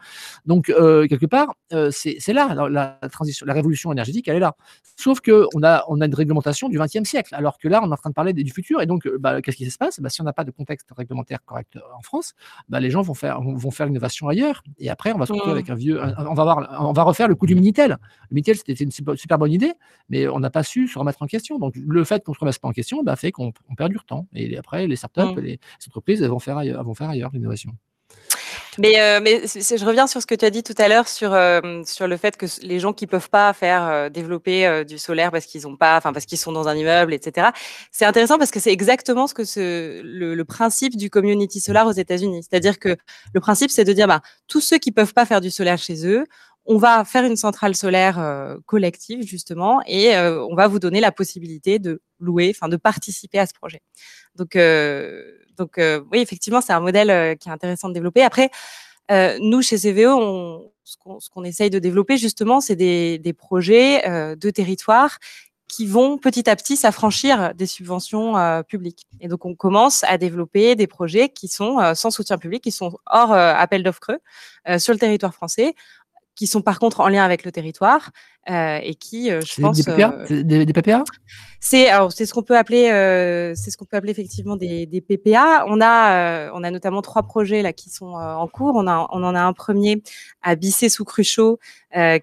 Donc euh, quelque part, c'est là la, transition, la révolution énergétique, elle est là. Sauf que on a on a une réglementation du 20e siècle, alors que là on est en train de parler du futur. Et donc bah, qu'est-ce qui se passe? Bah, Si on n'a pas de contexte réglementaire correct en France, bah, les gens vont faire vont faire l'innovation ailleurs. Et après on va se retrouver mmh. avec un vieux, on va voir, on va refaire le coup du minitel. Le minitel c'était une super bonne idée, mais on n'a pas su se remettre en question. Donc, le fait qu'on ne se remette pas en question bah, fait qu'on perd du temps. Et après, les startups, mmh. les entreprises, elles vont faire ailleurs, vont faire ailleurs l'innovation. Mais, euh, mais je reviens sur ce que tu as dit tout à l'heure sur, euh, sur le fait que les gens qui peuvent pas faire euh, développer du solaire parce qu'ils ont pas, enfin parce qu'ils sont dans un immeuble, etc. C'est intéressant parce que c'est exactement ce que ce, le, principe du community solar aux États-Unis. C'est-à-dire que le principe, c'est de dire, bah, tous ceux qui peuvent pas faire du solaire chez eux, on va faire une centrale solaire euh, collective justement et euh, on va vous donner la possibilité de louer, enfin de participer à ce projet. Donc, euh, donc oui, effectivement, c'est un modèle qui est intéressant de développer. Après, nous chez CVE, ce qu'on essaye de développer justement, c'est des, des, projets de territoire qui vont petit à petit s'affranchir des subventions publiques. Et donc, on commence à développer des projets qui sont sans soutien public, qui sont hors appel d'offres creux sur le territoire français, qui sont par contre en lien avec le territoire euh, et qui, euh, je pense, des PPA, euh, des, PPA c'est ce qu'on peut appeler, c'est ce qu'on peut appeler effectivement des, des PPA. On a, on a notamment trois projets là qui sont en cours. On a, on en a un premier à Bissé sous Cruchot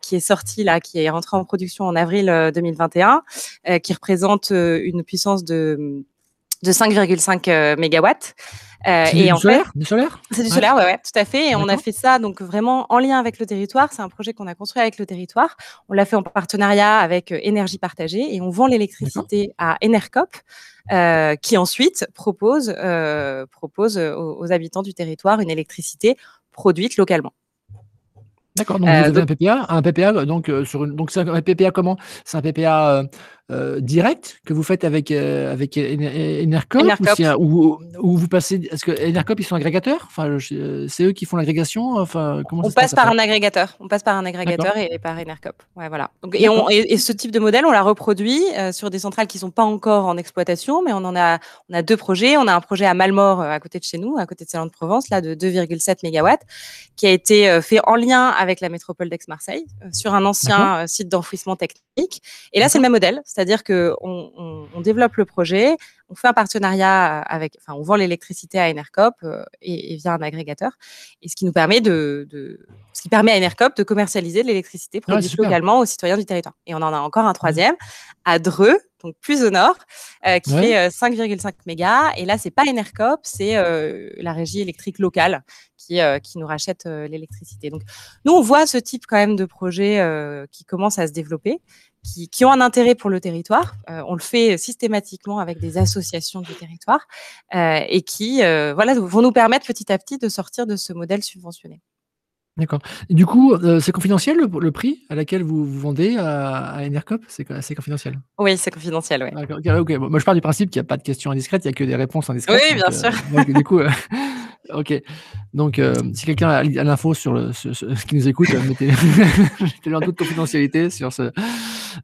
qui est sorti là, qui est rentré en production en avril 2021, qui représente une puissance de de 5,5 mégawatts. Euh, et du en solaire, fait, du solaire? C'est du solaire, ouais, ouais, tout à fait. Et on a fait ça donc vraiment en lien avec le territoire. C'est un projet qu'on a construit avec le territoire. On l'a fait en partenariat avec euh, Énergie Partagée et on vend l'électricité à Enercop, euh, qui ensuite propose, euh, propose aux, aux habitants du territoire une électricité produite localement. D'accord, donc vous avez un PPA, un PPA donc sur une, donc c'est un PPA comment? C'est un PPA euh, direct que vous faites avec, euh, avec Enercop, Ou, ou, vous passez. Est-ce que Enercop, ils sont agrégateurs? Enfin, C'est eux qui font l'agrégation enfin, comment On passe par un agrégateur. On passe par un agrégateur et, par Enercop. Ouais, voilà. et, on, et, ce type de modèle, on l'a reproduit euh, sur des centrales qui ne sont pas encore en exploitation, mais on en a, on a deux projets. On a un projet à Malmort, à côté de chez nous, à côté de Salon de Provence, là, de 2,7 MW, qui a été fait en lien avec la métropole d'Aix-Marseille, sur un ancien site d'enfouissement technique. Et là, c'est le même modèle. C'est-à-dire qu'on on, développe le projet, on fait un partenariat avec, enfin, on vend l'électricité à Enercop euh, et, via un agrégateur, et ce qui nous permet de, ce qui permet à Enercop de commercialiser de l'électricité produite localement aux citoyens du territoire. Et on en a encore un troisième à Dreux, donc plus au nord, euh, qui fait 5,5 euh, mégas. Et là, c'est pas Enercop, c'est la régie électrique locale qui, qui nous rachète l'électricité. Donc, nous, on voit ce type quand même de projet qui commence à se développer qui, ont un intérêt pour le territoire. Euh, on le fait systématiquement avec des associations du territoire euh, et qui euh, voilà, vont nous permettre petit à petit de sortir de ce modèle subventionné. D'accord. Du coup, c'est confidentiel le le prix à laquelle vous vous vendez à à Enercop? C'est c'est confidentiel? Oui, c'est confidentiel. D'accord, OK. Moi, je pars du principe qu'il y a pas de questions indiscrètes, il y a que des réponses indiscrètes. Oui, bien donc, sûr. donc du coup, OK. Donc, si quelqu'un a l'info sur le ce ce qui nous écoute, mettez mettez-le en toute confidentialité sur ce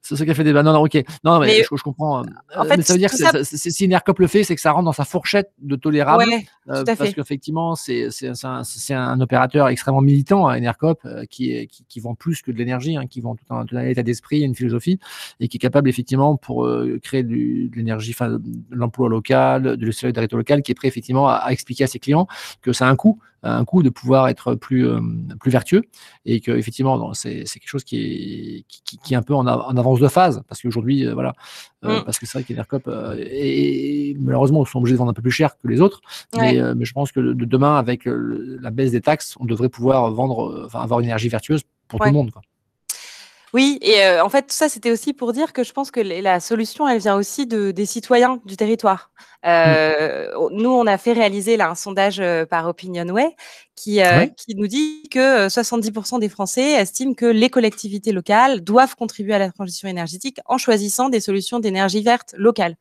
sur ce café débat. Non, non, OK. Non, mais Mais je je comprends, heu, en fait, mais ça veut dire que ça si Enercop le fait, c'est que ça rentre dans sa fourchette de tolérable, Ouais, à parce fait. qu'effectivement, c'est c'est c'est un c'est un opérateur extrêmement militant, hein, Enercop, heu, qui qui qui vend plus que de l'énergie, hein, qui vend tout un tout un état d'esprit, une philosophie et qui est capable effectivement pour, heu, créer du de l'énergie, de l'emploi local, de solidarité locale, qui est prêt effectivement à à expliquer à ses clients que ça a un coût un coût de pouvoir être plus, hem, plus vertueux et qu'effectivement, non, c'est c'est quelque chose qui est qui qui est un peu en av en avance de phase parce qu'aujourd'hui, heu, voilà, heu, Mmh. parce que c'est vrai qu'Enercop, est malheureusement, sont obligés de vendre un peu plus cher que les autres, mais, Ouais. heu, mais je pense que de demain, avec, la baisse des taxes, on devrait pouvoir vendre, enfin, avoir une énergie vertueuse pour tout le monde, quoi. Oui et heu, en fait, tout ça, c'était aussi pour dire que je pense que la solution, elle vient aussi de des citoyens du territoire. Mmh. On nous, on a fait réaliser là un sondage, heu, par Opinionway qui, Ouais. qui nous dit que, heu, 70% des Français estiment que les collectivités locales doivent contribuer à la transition énergétique en choisissant des solutions d'énergie verte locales.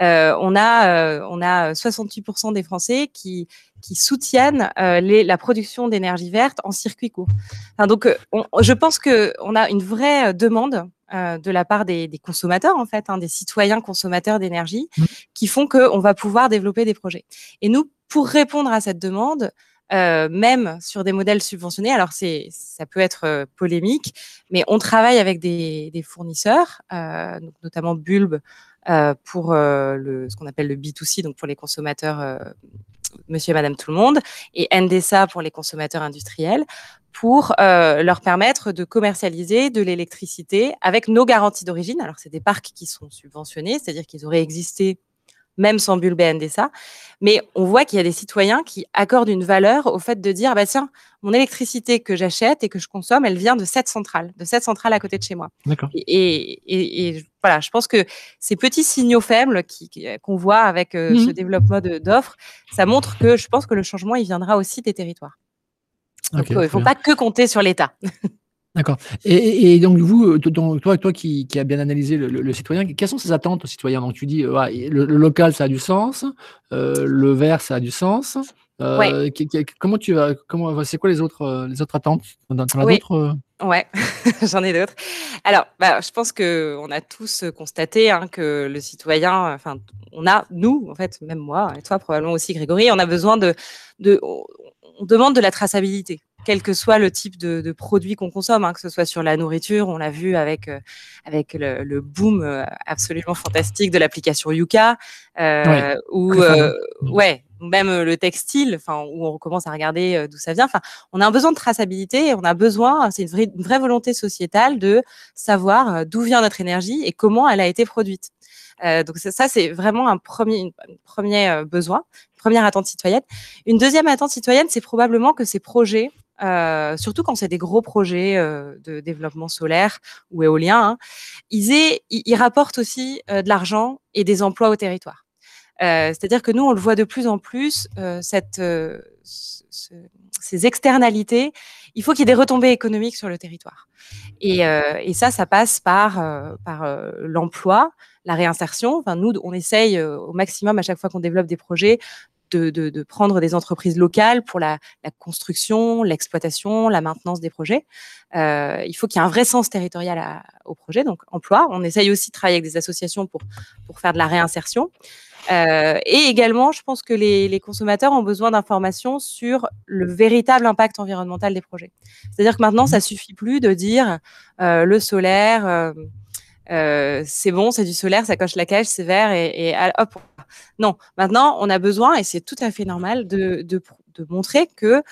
Heu, on a, heu, on a 68% des Français qui qui soutiennent, heu, les la production d'énergie verte en circuit court. Enfin donc, heu, on je pense qu'on a une vraie, heu, demande, heu, de la part des des consommateurs en fait, hein, des citoyens consommateurs d'énergie, Mmh. qui font qu'on va pouvoir développer des projets. Et nous, pour répondre à cette demande, heu, même sur des modèles subventionnés, alors c'est ça peut être, heu, polémique, mais on travaille avec des des fournisseurs, donc notamment Bulb, pour, heu, le ce qu'on appelle le B2C, donc pour les consommateurs, heu, monsieur et madame tout le monde et Endesa pour les consommateurs industriels, pour, heu, leur permettre de commercialiser de l'électricité avec nos garanties d'origine. Alors c'est des parcs qui sont subventionnés, c'est-à-dire qu'ils auraient existé même sans Bulb et Endesa. Mais on voit qu'il y a des citoyens qui accordent une valeur au fait de dire: «Bah tiens, mon électricité que j'achète et que je consomme, elle vient de cette centrale, de cette centrale à côté de chez moi». D'accord. Et et voilà, je pense que ces petits signaux faibles qu'on voit avec, heu, Mmh ce développement d'offres, ça montre que je pense que le changement, il viendra aussi des territoires. Donc, heu, il très faut bien. pas que compter sur l'État. D'accord et donc vous, heu, t donc toi toi qui qui a bien analysé le le le citoyen, quelles sont ses attentes au citoyen? Donc tu dis, voilà, le le local, ça a du sens, heu, le vert, ça a du sens, Ouais. qu comment tu vas comment c'est quoi les autres, les autres attentes? As Oui. d'autres? Ouais, j'en ai d'autres. Alors, bah, je pense qu'on a tous, constaté, hein, que le citoyen, enfin, on a, nous, en fait, même moi et toi probablement aussi Grégory, on a besoin de de on on demande de la traçabilité, quel que soit le type de de produit qu'on consomme, hein, que ce soit sur la nourriture, on l'a vu avec, heu, avec le le boom, heu, absolument fantastique de l'application Yuka, Ouais, heu, ou, hein. heu, Mmh. ouais, ou même, heu, le textile, enfin, où on recommence à regarder, d'où ça vient. Enfin, on a un besoin de traçabilité et on a besoin, c'est une vraie une vraie volonté sociétale de savoir, d'où vient notre énergie et comment elle a été produite. Heu, donc ça, c'est vraiment un 1er une un 1er, heu, besoin, 1re attente citoyenne. Une 2e attente citoyenne, c'est probablement que ces projets, heu, surtout quand c'est des gros projets, heu, de développement solaire ou éolien, hein, ils aient ils ils rapportent aussi, heu, de l'argent et des emplois au territoire. C'est-à-dire que nous, on le voit de plus en plus, cette, ce ces externalités, il faut qu'il y ait des retombées économiques sur le territoire et ça, ça passe par, par, l'emploi, la réinsertion. Enfin, nous, on essaye, au maximum à chaque fois qu'on développe des projets de de de prendre des entreprises locales pour la la construction, l'exploitation, la maintenance des projets. Heu, il faut qu'il y ait un vrai sens territorial à au projet, donc emploi. On essaye aussi de travailler avec des associations pour pour faire de la réinsertion. Heu et également, je pense que les les consommateurs ont besoin d'informations sur le véritable impact environnemental des projets. C'est-à-dire que maintenant, ça suffit plus de dire, heu: «Le solaire, hem, heu, c'est bon, c'est du solaire, ça coche la case, c'est vert et et hop». Non, maintenant, on a besoin et c'est tout à fait normal de montrer que, heu,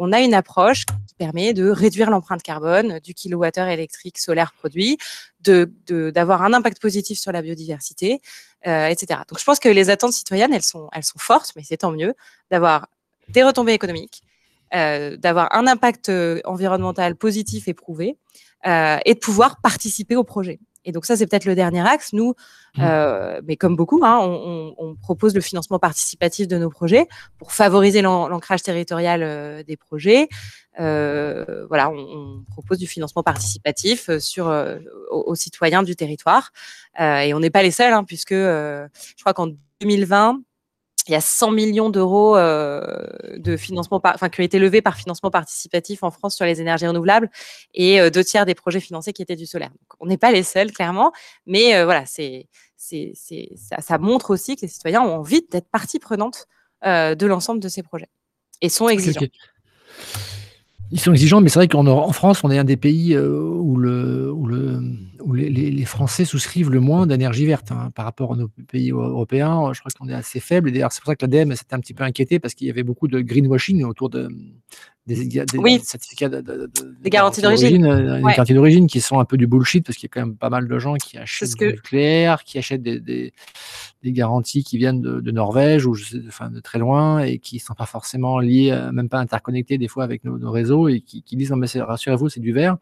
on a une approche qui permet de réduire l'empreinte carbone du kilowattheure électrique solaire produit, d'avoir un impact positif sur la biodiversité, heu et cetera. Donc je pense que les attentes citoyennes, elles sont fortes, mais c'est tant mieux d'avoir des retombées économiques, heu, d'avoir un impact, heu, environnemental positif et prouvé, et de pouvoir participer au projet Et donc ça, c'est peut-être le dernier axe. Nous, mmh. euh, mais comme beaucoup, hein, on, propose le financement participatif de nos projets pour favoriser l'ancrage territorial euh, des projets. voilà, on, propose du financement participatif sur aux, citoyens du territoire. et on n'est pas les seuls, hein, puisque je crois qu'en 2020, il y a 100 millions d'euros euh, de financement, enfin, qui ont été levés par financement participatif en France sur les énergies renouvelables et euh, deux tiers des projets financés qui étaient du solaire. on n'est pas les seuls, clairement, mais euh, voilà, c'est, c'est, ça, ça, montre aussi que les citoyens ont envie d'être partie prenante de l'ensemble de ces projets et sont exigeants. Ils sont exigeants, mais c'est vrai qu'en France, on est un des pays où, le, où, le, où les, les, Français souscrivent le moins d'énergie verte hein, par rapport à nos pays européens. Je crois qu'on est assez faible. Et d'ailleurs, c'est pour ça que l'ADEME s'était un petit peu inquiété parce qu'il y avait beaucoup de greenwashing autour de, des, certificats de, des garanties d'origine, euh, des garanties d'origine qui sont un peu du bullshit parce qu'il y a quand même pas mal de gens qui achètent du nucléaire, qui achètent des, garanties qui viennent de, Norvège ou enfin, de très loin et qui sont pas forcément liées, euh, même pas interconnectés des fois avec nos, réseaux et qui, disent mais rassurez-vous c'est du vert.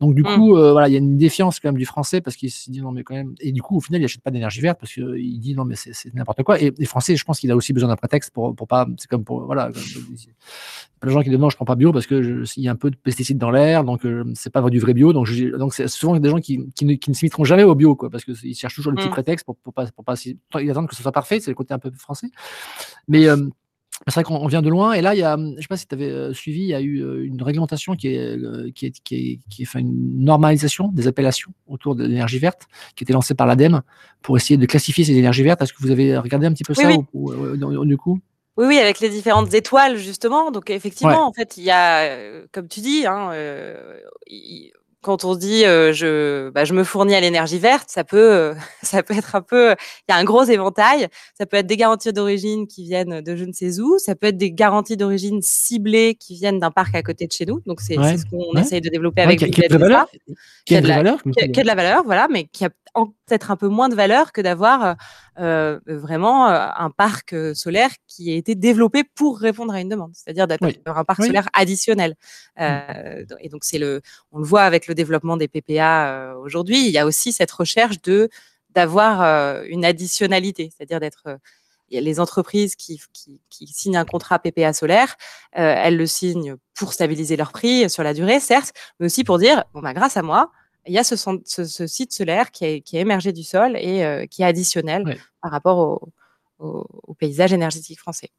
Donc du mmh. coup euh, voilà il y a une défiance quand même du français parce qu'il se dit non mais quand même et du coup au final il achète pas d'énergie verte parce qu'il dit non mais c'est n'importe quoi et les Français je pense qu'il a aussi besoin d'un prétexte pour, pour pas c'est comme pour voilà les gens qui disent non, je prends pas bio parce que il y a un peu de pesticides dans l'air, donc euh, c'est pas du vrai bio. Donc, donc c'est souvent des gens qui, qui ne, qui ne s'imiteront jamais au bio, quoi, parce qu'ils cherchent toujours le petit mmh. prétexte pour, pour pas, pour pas ils attendent que ce soit parfait. C'est le côté un peu français. Mais euh, c'est vrai qu'on vient de loin. Et là, il y a, je sais pas si tu avais euh, suivi, il y a eu une réglementation qui est, qui est, qui est, qui est fait une normalisation des appellations autour de l'énergie verte, qui était lancée par l'ADEME pour essayer de classifier ces énergies vertes. Est-ce que vous avez regardé un petit peu ça du coup? Oui, oui, avec les différentes étoiles, justement. Donc, effectivement, en fait, il y a, euh, comme tu dis, hein, euh, quand on dit euh, je, bah, je me fournis à l'énergie verte, ça peut, ça peut être un peu. Il y a un gros éventail. Ça peut être des garanties d'origine qui viennent de je ne sais où. Ça peut être des garanties d'origine ciblées qui viennent d'un parc à côté de chez nous. Donc, c'est ce qu'on essaye de développer avec qui, a de la valeur. Qui a de la valeur. Qui a de la valeur, voilà, mais qui a peut-être un peu moins de valeur que d'avoir euh, vraiment euh, un parc euh, solaire qui a été développé pour répondre à une demande, c'est-à-dire d'avoir un parc solaire additionnel. Mmh. et donc c'est le, on le voit avec le développement des PPA aujourd'hui, il y a aussi cette recherche de d'avoir une additionnalité, c'est-à-dire d'être les entreprises qui, qui, qui, signent un contrat PPA solaire, elles le signent pour stabiliser leur prix sur la durée, certes, mais aussi pour dire, bon, bah, grâce à moi, il y a ce, ce, site solaire qui est, qui est, émergé du sol et euh, qui est additionnel par rapport au, au, paysage énergétique français.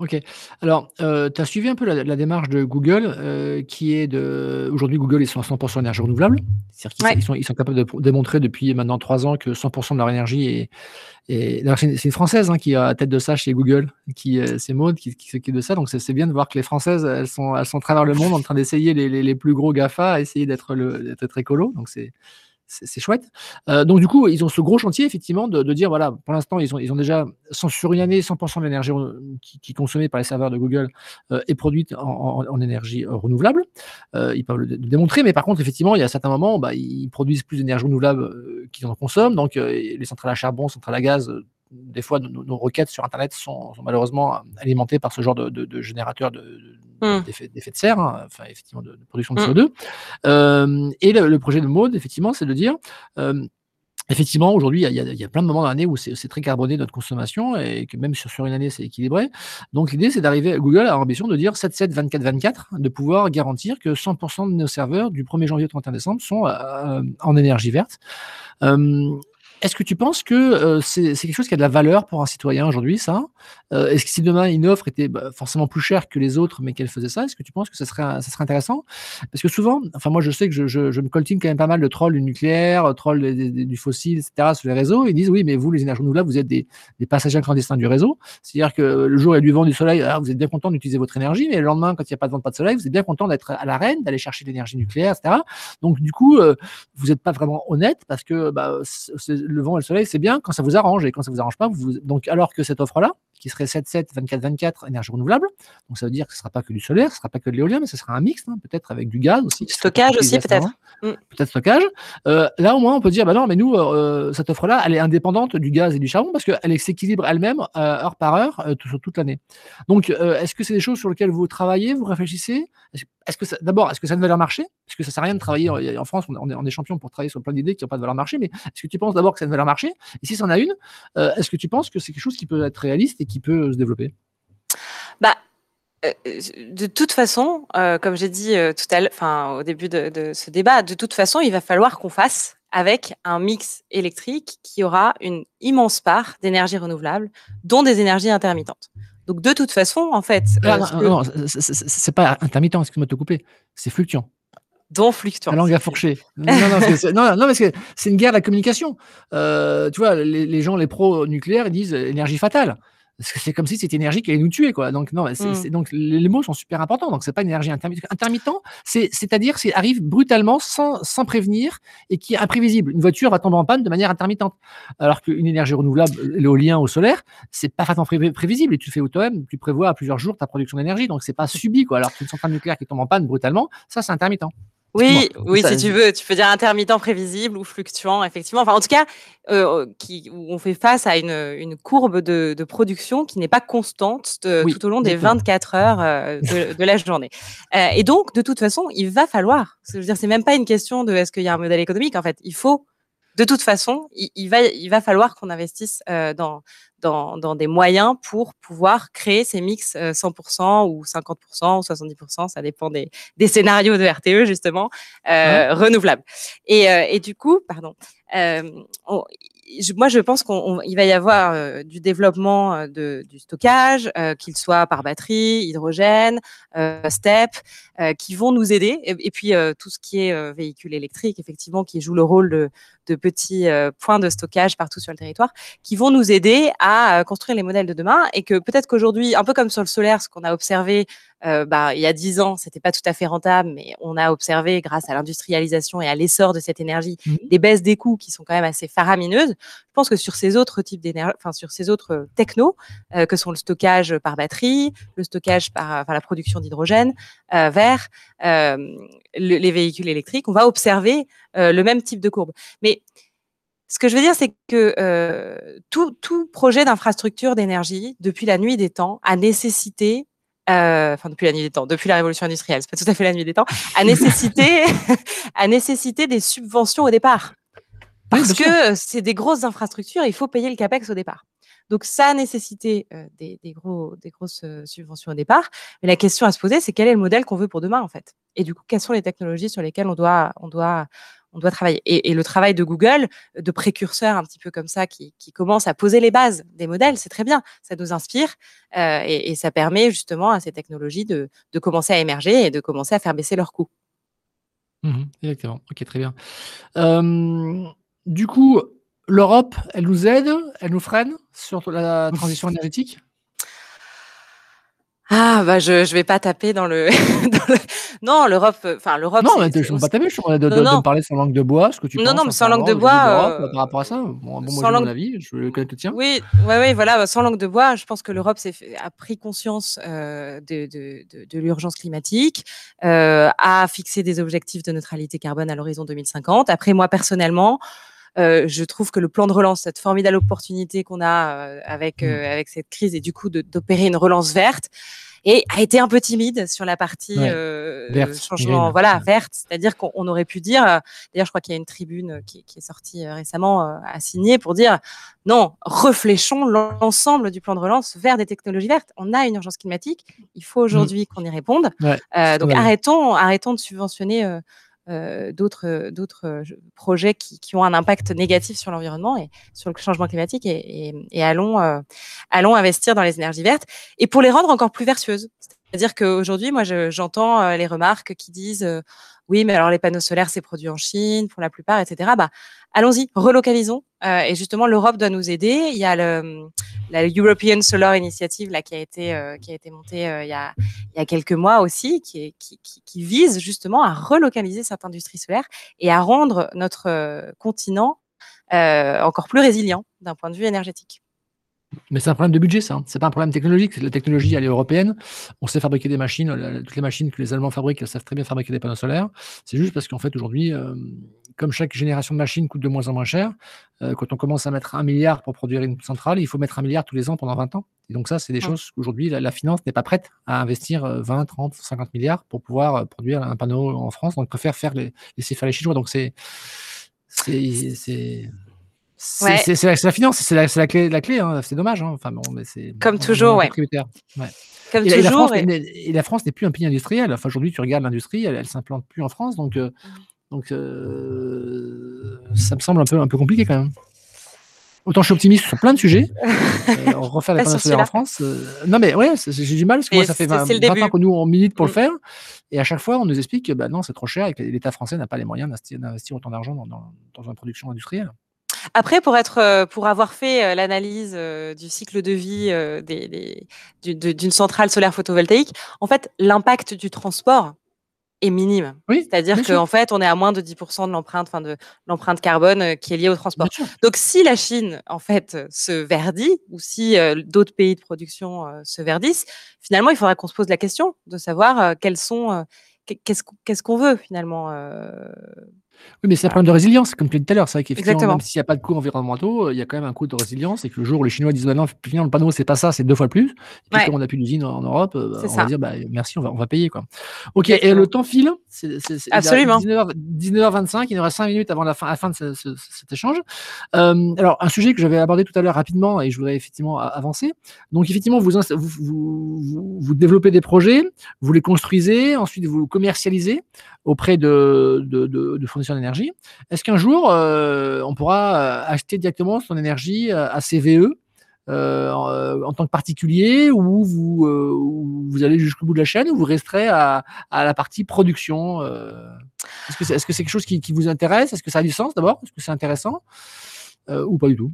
Ok. Alors, euh, tu as suivi un peu la, démarche de Google, euh, qui est de. Aujourd'hui, Google, ils sont à 100% énergie renouvelable. C'est-à-dire qu'ils sont, ils sont, capables de démontrer depuis maintenant trois ans que 100% de leur énergie est. c'est une Française hein, qui est à la tête de ça chez Google, qui euh, c'est Maud qui, qui s'occupe de ça. Donc, c'est bien de voir que les Françaises, elles sont, elles sont à travers le monde en train d'essayer les, les, les, plus gros GAFA, à essayer d'être écolo. Donc, c'est c'est chouette. Euh, donc, du coup, ils ont ce gros chantier, effectivement, de, dire voilà, pour l'instant, ils ont, ils ont déjà, sur une année, 100% de l'énergie qui, est consommée par les serveurs de Google euh, est produite en, énergie euh, renouvelable. ils peuvent le, démontrer, mais par contre, effectivement, il y a certains moments, bah, ils produisent plus d'énergie renouvelable qu'ils en consomment. Donc, les centrales à charbon, centrales à gaz, des fois, nos, requêtes sur Internet sont, malheureusement alimentées par ce genre de, de générateurs mmh. d'effet de, serre, hein, enfin, effectivement, de, production de mmh. CO2. Euh, et le, projet de mode, effectivement, c'est de dire. Euh, effectivement, aujourd'hui, il y, a plein de moments dans l'année où c'est très carboné notre consommation et que même sur, sur une année, c'est équilibré. Donc, l'idée, c'est d'arriver, Google a l'ambition de dire 7, 7, 24, 24, de pouvoir garantir que 100% de nos serveurs du 1er janvier au 31 décembre sont euh, en énergie verte. Est-ce que tu penses que euh, c'est quelque chose qui a de la valeur pour un citoyen aujourd'hui, ça? Euh, Est-ce que si demain une offre était bah, forcément plus chère que les autres, mais qu'elle faisait ça, est-ce que tu penses que ça serait, ça serait intéressant? Parce que souvent, enfin moi je sais que je, je, je, me coltine quand même pas mal de trolls du nucléaire, euh, trolls du fossile, etc. sur les réseaux. Ils disent oui, mais vous les énergies renouvelables, vous êtes des, des passagers clandestins du réseau. C'est-à-dire que le jour il y a du vent, du soleil, ah, vous êtes bien content d'utiliser votre énergie, mais le lendemain, quand il n'y a pas de vent, pas de soleil, vous êtes bien content d'être à l'arène, d'aller chercher l'énergie nucléaire, etc. Donc du coup, vous n'êtes pas vraiment honnête parce que bah, le vent et le soleil, c'est bien quand ça vous arrange et quand ça vous arrange pas, vous... donc alors que cette offre-là, qui serait 7-7, 24-24 énergie renouvelable, donc ça veut dire que ce ne sera pas que du solaire, ce ne sera pas que de l'éolien, mais ce sera un mix, hein, peut-être avec du gaz aussi. Stockage aussi, peut-être. Mm. Peut-être stockage. Euh, là, au moins, on peut dire, bah non, mais nous, euh, cette offre-là, elle est indépendante du gaz et du charbon parce qu'elle s'équilibre elle-même euh, heure par heure sur toute l'année. Donc, est-ce que c'est des choses sur lesquelles vous travaillez, vous réfléchissez? D'abord, est-ce que ça a une valeur marché? Parce que ça sert à rien de travailler en, France, on est, on est champion pour travailler sur plein d'idées qui n'ont pas de valeur marché, mais est-ce que tu penses d'abord que ça a une valeur marché? Et si ça en a une, euh, est-ce que tu penses que c'est quelque chose qui peut être réaliste et qui peut se développer? Bah, euh, de toute façon, euh, comme j'ai dit au début de, de, ce débat, de toute façon, il va falloir qu'on fasse avec un mix électrique qui aura une immense part d'énergie renouvelable, dont des énergies intermittentes. Donc de toute façon, en fait, ah, non, c'est pas intermittent, excuse-moi de te couper, c'est fluctuant. Dont fluctuant. La langue à fourcher. non, non, non, parce que c'est une guerre de la communication. Euh, tu vois, les, les gens, les pros nucléaires, ils disent énergie fatale c'est comme si cette énergie qui allait nous tuer, quoi. Donc, non, mmh. donc les, mots sont super importants. Donc, c'est pas une énergie intermittente. Intermittent, c'est-à-dire c'est arrive brutalement, sans, sans prévenir et qui est imprévisible. Une voiture va tomber en panne de manière intermittente. Alors qu'une énergie renouvelable, l'éolien au solaire, c'est parfaitement prévisible. Et tu fais toi-même, tu prévois à plusieurs jours ta production d'énergie. Donc, c'est pas subi, quoi. Alors qu'une centrale nucléaire qui tombe en panne brutalement, ça, c'est intermittent. Oui, oui, si tu veux, tu peux dire intermittent prévisible ou fluctuant, effectivement. Enfin, en tout cas, euh, qui, on fait face à une, une courbe de, de, production qui n'est pas constante tout au long des 24 heures euh, de, de, la journée. Euh, et donc, de toute façon, il va falloir. Je veux dire, c'est même pas une question de est-ce qu'il y a un modèle économique. En fait, il faut de toute façon, il, va, il va falloir qu'on investisse euh, dans, dans, dans, des moyens pour pouvoir créer ces mix 100% euh, ou 50% ou 70%, ça dépend des, des scénarios de RTE justement, euh, renouvelables. Et, euh, et, du coup, pardon, on, moi, je pense qu'il va y avoir euh, du développement euh, de, du stockage, euh, qu'il soit par batterie, hydrogène, STEP, qui vont nous aider. Et, puis, tout ce qui est véhicule électrique, effectivement, qui joue le rôle de, de petits points de stockage partout sur le territoire, qui vont nous aider à construire les modèles de demain. Et que peut-être qu'aujourd'hui, un peu comme sur le solaire, ce qu'on a observé euh, bah, il y a dix ans, c'était pas tout à fait rentable, mais on a observé, grâce à l'industrialisation et à l'essor de cette énergie, mmh des baisses des coûts qui sont quand même assez faramineuses. Je pense que sur ces autres types d'énergie, enfin sur ces autres euh, technos, euh, que sont le stockage par batterie, le stockage par enfin, la production d'hydrogène euh, vert, les véhicules électriques, on va observer le même type de courbe. Mais ce que je veux dire, c'est que euh, tout, tout, projet d'infrastructure d'énergie, depuis la nuit des temps, a nécessité euh, enfin depuis la nuit des temps, depuis la révolution industrielle, c'est pas tout à fait la nuit des temps, a nécessité, a nécessité des subventions au départ. Parce que c'est des grosses infrastructures, il faut payer le capex au départ. Donc ça a nécessité euh, des, des, gros, des grosses euh, subventions au départ. Mais la question à se poser, c'est quel est le modèle qu'on veut pour demain en fait? Et du coup, quelles sont les technologies sur lesquelles on doit, on doit, on doit travailler. Et, le travail de Google, de précurseur un petit peu comme ça, qui, commence à poser les bases des modèles, c'est très bien. Ça nous inspire euh, et, ça permet justement à ces technologies de, commencer à émerger et de commencer à faire baisser leurs coûts. Mmh exactement. Ok, très bien. du coup, l'Europe, elle nous aide, elle nous freine sur la transition énergétique? Ah bah je je vais pas taper dans le, dans le... non l'Europe euh, enfin l'Europe non mais je ne pas taper je suis de, de, de, me parler sans langue de bois ce que tu non penses, non mais sans langue de bois euh, par rapport à ça. Bon, bon moi langue... mon avis je connais le tien oui ouais ouais voilà sans langue de bois je pense que l'Europe a pris conscience euh, de, de, de, de l'urgence climatique euh, a fixé des objectifs de neutralité carbone à l'horizon 2050 après moi personnellement euh, je trouve que le plan de relance, cette formidable opportunité qu'on a euh, avec, mmh. euh, avec cette crise et du coup d'opérer une relance verte, et a été un peu timide sur la partie euh, changement voilà verte. C'est-à-dire qu'on aurait pu dire d'ailleurs je crois qu'il y a une tribune qui, qui est sortie récemment à signer pour dire non refléchons l'ensemble du plan de relance vers des technologies vertes. On a une urgence climatique. Il faut mmh. aujourd'hui qu'on y réponde. Euh, donc arrêtons arrêtons de subventionner euh, d'autres euh, d'autres euh, projets qui, qui, ont un impact négatif sur l'environnement et sur le changement climatique et allons allons investir dans les énergies vertes et pour les rendre encore plus vertueuses. C'est-à-dire qu'aujourd'hui, moi, j'entends les remarques qui disent oui, mais alors les panneaux solaires, c'est produit en Chine pour la plupart, etc. Bah, allons-y, relocalisons. et justement, l'Europe doit nous aider. Il y a la European Solar Initiative là qui a été euh, montée euh, il, y a, il y quelques mois aussi, qui, vise justement à relocaliser cette industrie solaire et à rendre notre euh, continent encore plus résilient d'un point de vue énergétique. Mais c'est un problème de budget, ça. Hein. C'est pas un problème technologique. La technologie, elle est européenne. On sait fabriquer des machines. Toutes les machines que les Allemands fabriquent, elles savent très bien fabriquer des panneaux solaires. C'est juste parce qu'en fait, aujourd'hui, comme chaque génération de machines coûte de moins en moins cher, euh, quand on commence à mettre un milliard pour produire une centrale, il faut mettre un milliard tous les ans pendant 20 ans. Et donc ça, c'est des choses qu'aujourd'hui, la, finance n'est pas prête à investir 20, 30, 50 milliards pour pouvoir produire un panneau en France. Donc, préfère faire les, laisser faire les Chinois. Donc c'est c'est c'est la, finance, c'est la, la, clé, la clé hein. c'est dommage. Hein. Enfin, bon, mais Comme toujours, ouais. Comme et, toujours. Et... la France n'est plus un pays industriel. Enfin, aujourd'hui, tu regardes l'industrie, elle, ne s'implante plus en France. Donc, euh, donc euh, ça me semble un peu, un peu compliqué quand même. Autant je suis optimiste sur plein de sujets. euh, refaire les panneaux en France. Euh, non, mais ouais, j'ai du mal parce que moi, ça fait 20, 20 ans que nous, on milite pour le mm. faire. Et à chaque fois, on nous explique que bah, non, c'est trop cher et que l'État français n'a pas les moyens d'investir autant d'argent dans, dans, dans, une production industrielle. Après, pour, être, euh, pour avoir fait euh, l'analyse euh, du cycle de vie d'une centrale solaire photovoltaïque, en fait, l'impact du transport est minime. Oui, C'est-à-dire qu'en fait, on est à moins de 10% de l'empreinte, enfin de l'empreinte carbone qui est liée au transport. Donc, si la Chine, en fait, se verdit, ou si d'autres pays de production se verdissent, finalement, il faudra qu'on se pose la question de savoir quels sont, qu'est-ce qu'on veut finalement oui, mais c'est un problème de résilience, comme tu l'as dit tout à l'heure. C'est vrai qu'effectivement, même s'il n'y a pas de coûts environnementaux, il y a quand même un coût de résilience. Et que le jour où les Chinois disent bah non, finalement, le panneau, c'est pas ça, c'est deux fois plus. Et puis, comme on n'a plus d'usine en, Europe, euh, on va dire bah, merci, on va, on va payer. Quoi. Ok, et le temps file. C'est, Absolument. 19h, 25 il nous reste 5 minutes avant la fin, la fin de cet échange. Euh, alors, un sujet que j'avais abordé tout à l'heure rapidement et je voudrais effectivement avancer. Donc, effectivement, vous, vous, vous, développez des projets, vous les construisez, ensuite vous commercialisez auprès de, de, de, de fournisseurs d'énergie. Est-ce qu'un jour, euh, on pourra euh, acheter directement son énergie euh, à CVE en, tant que particulier ou vous, vous allez jusqu'au bout de la chaîne ou vous resterez à, la partie production Est-ce que c'est est -ce quelque chose qui, qui vous intéresse? Est-ce que ça a du sens d'abord? Est-ce que c'est intéressant? Ou pas du tout?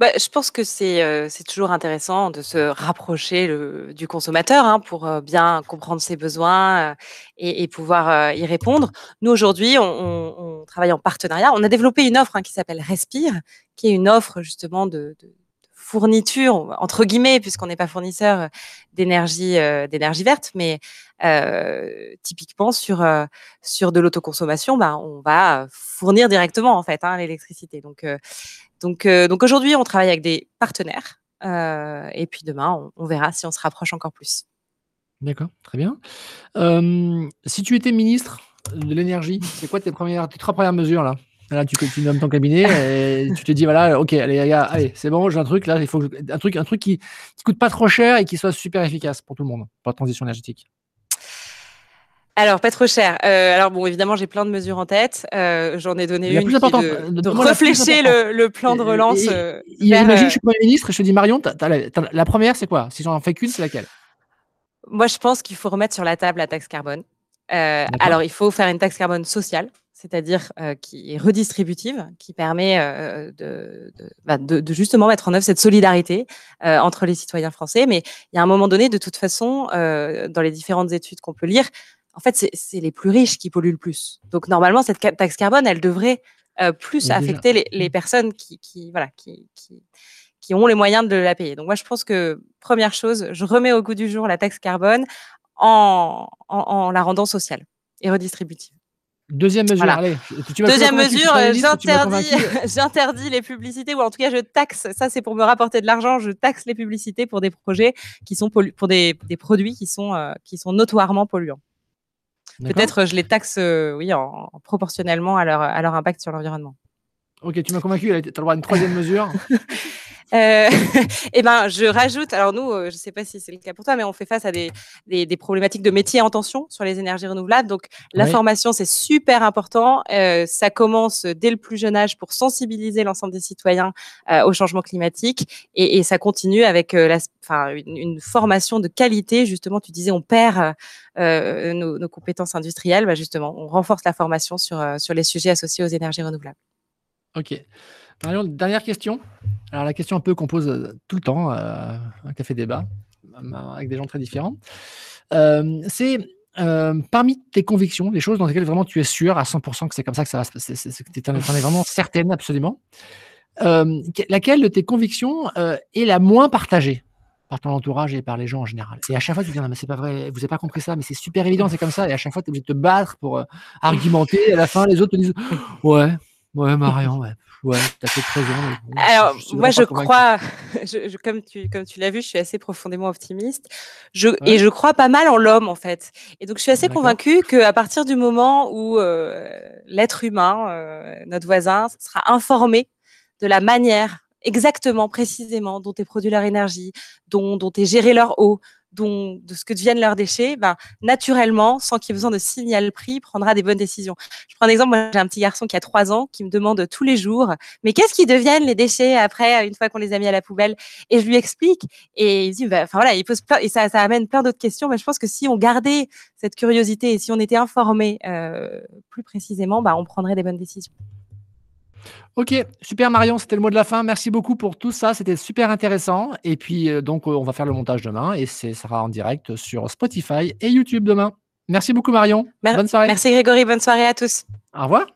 Bah, je pense que c'est, c'est toujours intéressant de se rapprocher du consommateur, hein, pour, bien comprendre ses besoins, et pouvoir, y répondre. Nous, aujourd'hui, on travaille en partenariat. On a développé une offre, hein, qui s'appelle Respire, qui est une offre justement de fourniture entre guillemets puisqu'on n'est pas fournisseur d'énergie verte mais typiquement sur sur de l'autoconsommation bah on va fournir directement en fait hein, l'électricité donc donc, euh, donc aujourd'hui, on travaille avec des partenaires. Euh, et puis demain, on, verra si on se rapproche encore plus. D'accord, très bien. si tu étais ministre de l'énergie, c'est quoi tes, premières, tes trois premières mesures là? Là, tu, tu nommes ton cabinet et tu te dis voilà, ok, allez, allez, c'est bon, j'ai un truc là, il faut un truc, un truc qui, qui coûte pas trop cher et qui soit super efficace pour tout le monde, pour la transition énergétique. Alors, pas trop cher. Euh, alors, bon, évidemment, j'ai plein de mesures en tête. Euh, j'en ai donné une qui de, de réfléchir le, le, plan de relance. Euh, imagine, je suis Premier ministre et je te dis, Marion, la première, c'est quoi? Si j'en fais qu'une, c'est laquelle? Moi, je pense qu'il faut remettre sur la table la taxe carbone. alors, il faut faire une taxe carbone sociale, c'est-à-dire qui est redistributive, qui permet bah, de, de, justement mettre en œuvre cette solidarité entre les citoyens français. Mais il y a un moment donné, de toute façon, dans les différentes études qu'on peut lire, en fait, c'est les plus riches qui polluent le plus. Donc, normalement, cette taxe carbone, elle devrait euh, plus affecter les, mmh. personnes qui, voilà, qui, qui, ont les moyens de la payer. Donc, moi, je pense que, première chose, je remets au goût du jour la taxe carbone en, en, la rendant sociale et redistributive. Deuxième mesure, allez. Deuxième mesure, j'interdis les publicités, ou en tout cas, je taxe, ça c'est pour me rapporter de l'argent, je taxe les publicités pour des projets qui sont pour des, des produits qui sont, euh, qui sont notoirement polluants. Peut-être je les taxe, euh, oui, en, proportionnellement à leur, à leur impact sur l'environnement. Ok, tu m'as convaincu, tu as le droit à une troisième mesure. Euh, eh ben, je rajoute, alors nous, euh, je ne sais pas si c'est le cas pour toi, mais on fait face à des, des, des, problématiques de métiers en tension sur les énergies renouvelables. Donc, la formation, c'est super important. Euh, ça commence dès le plus jeune âge pour sensibiliser l'ensemble des citoyens euh, au changement climatique et, et, ça continue avec la, enfin, une, une, formation de qualité. Justement, tu disais, on perd nos, nos, compétences industrielles. Bah, justement, on renforce la formation sur, sur les sujets associés aux énergies renouvelables. Ok. Dernière question. Alors, la question un peu qu'on pose euh, tout le temps, euh, un café débat, euh, avec des gens très différents. c'est parmi tes convictions, les choses dans lesquelles vraiment tu es sûr à 100% que c'est comme ça que ça va se passer, que tu en es vraiment certaine, absolument. laquelle de tes convictions est la moins partagée par ton entourage et par les gens en général? Et à chaque fois, tu dis, non, mais c'est pas vrai, vous n'avez pas compris ça, mais c'est super évident, c'est comme ça. Et à chaque fois, tu es obligé de te battre pour argumenter. Et à la fin, les autres te disent, ouais, ouais, Marion, ouais Ouais, tu as peut-être raison. Alors, moi, je crois, je, comme tu, comme tu l'as vu, je suis assez profondément optimiste. Je, Et je crois pas mal en l'homme, en fait. Et donc, je suis assez convaincue qu'à partir du moment où euh, l'être humain, euh, notre voisin, sera informé de la manière exactement, précisément, dont est produit leur énergie, dont, dont est gérée leur eau, dont, de ce que deviennent leurs déchets, ben, naturellement, sans qu'il y ait besoin de signal prix, prendra des bonnes décisions. Je prends un exemple, moi j'ai un petit garçon qui a trois ans qui me demande tous les jours, mais qu'est-ce qui deviennent les déchets après, une fois qu'on les a mis à la poubelle? Et je lui explique, et il dit, ben, enfin voilà, il pose plein, et ça, ça amène plein d'autres questions, mais je pense que si on gardait cette curiosité et si on était informé euh, plus précisément, ben, on prendrait des bonnes décisions. Ok, super Marion, c'était le mot de la fin. Merci beaucoup pour tout ça, c'était super intéressant. Et puis euh, donc on va faire le montage demain et ça sera en direct sur Spotify et YouTube demain. Merci beaucoup Marion. bonne soirée. Merci Grégory, bonne soirée à tous. Au revoir.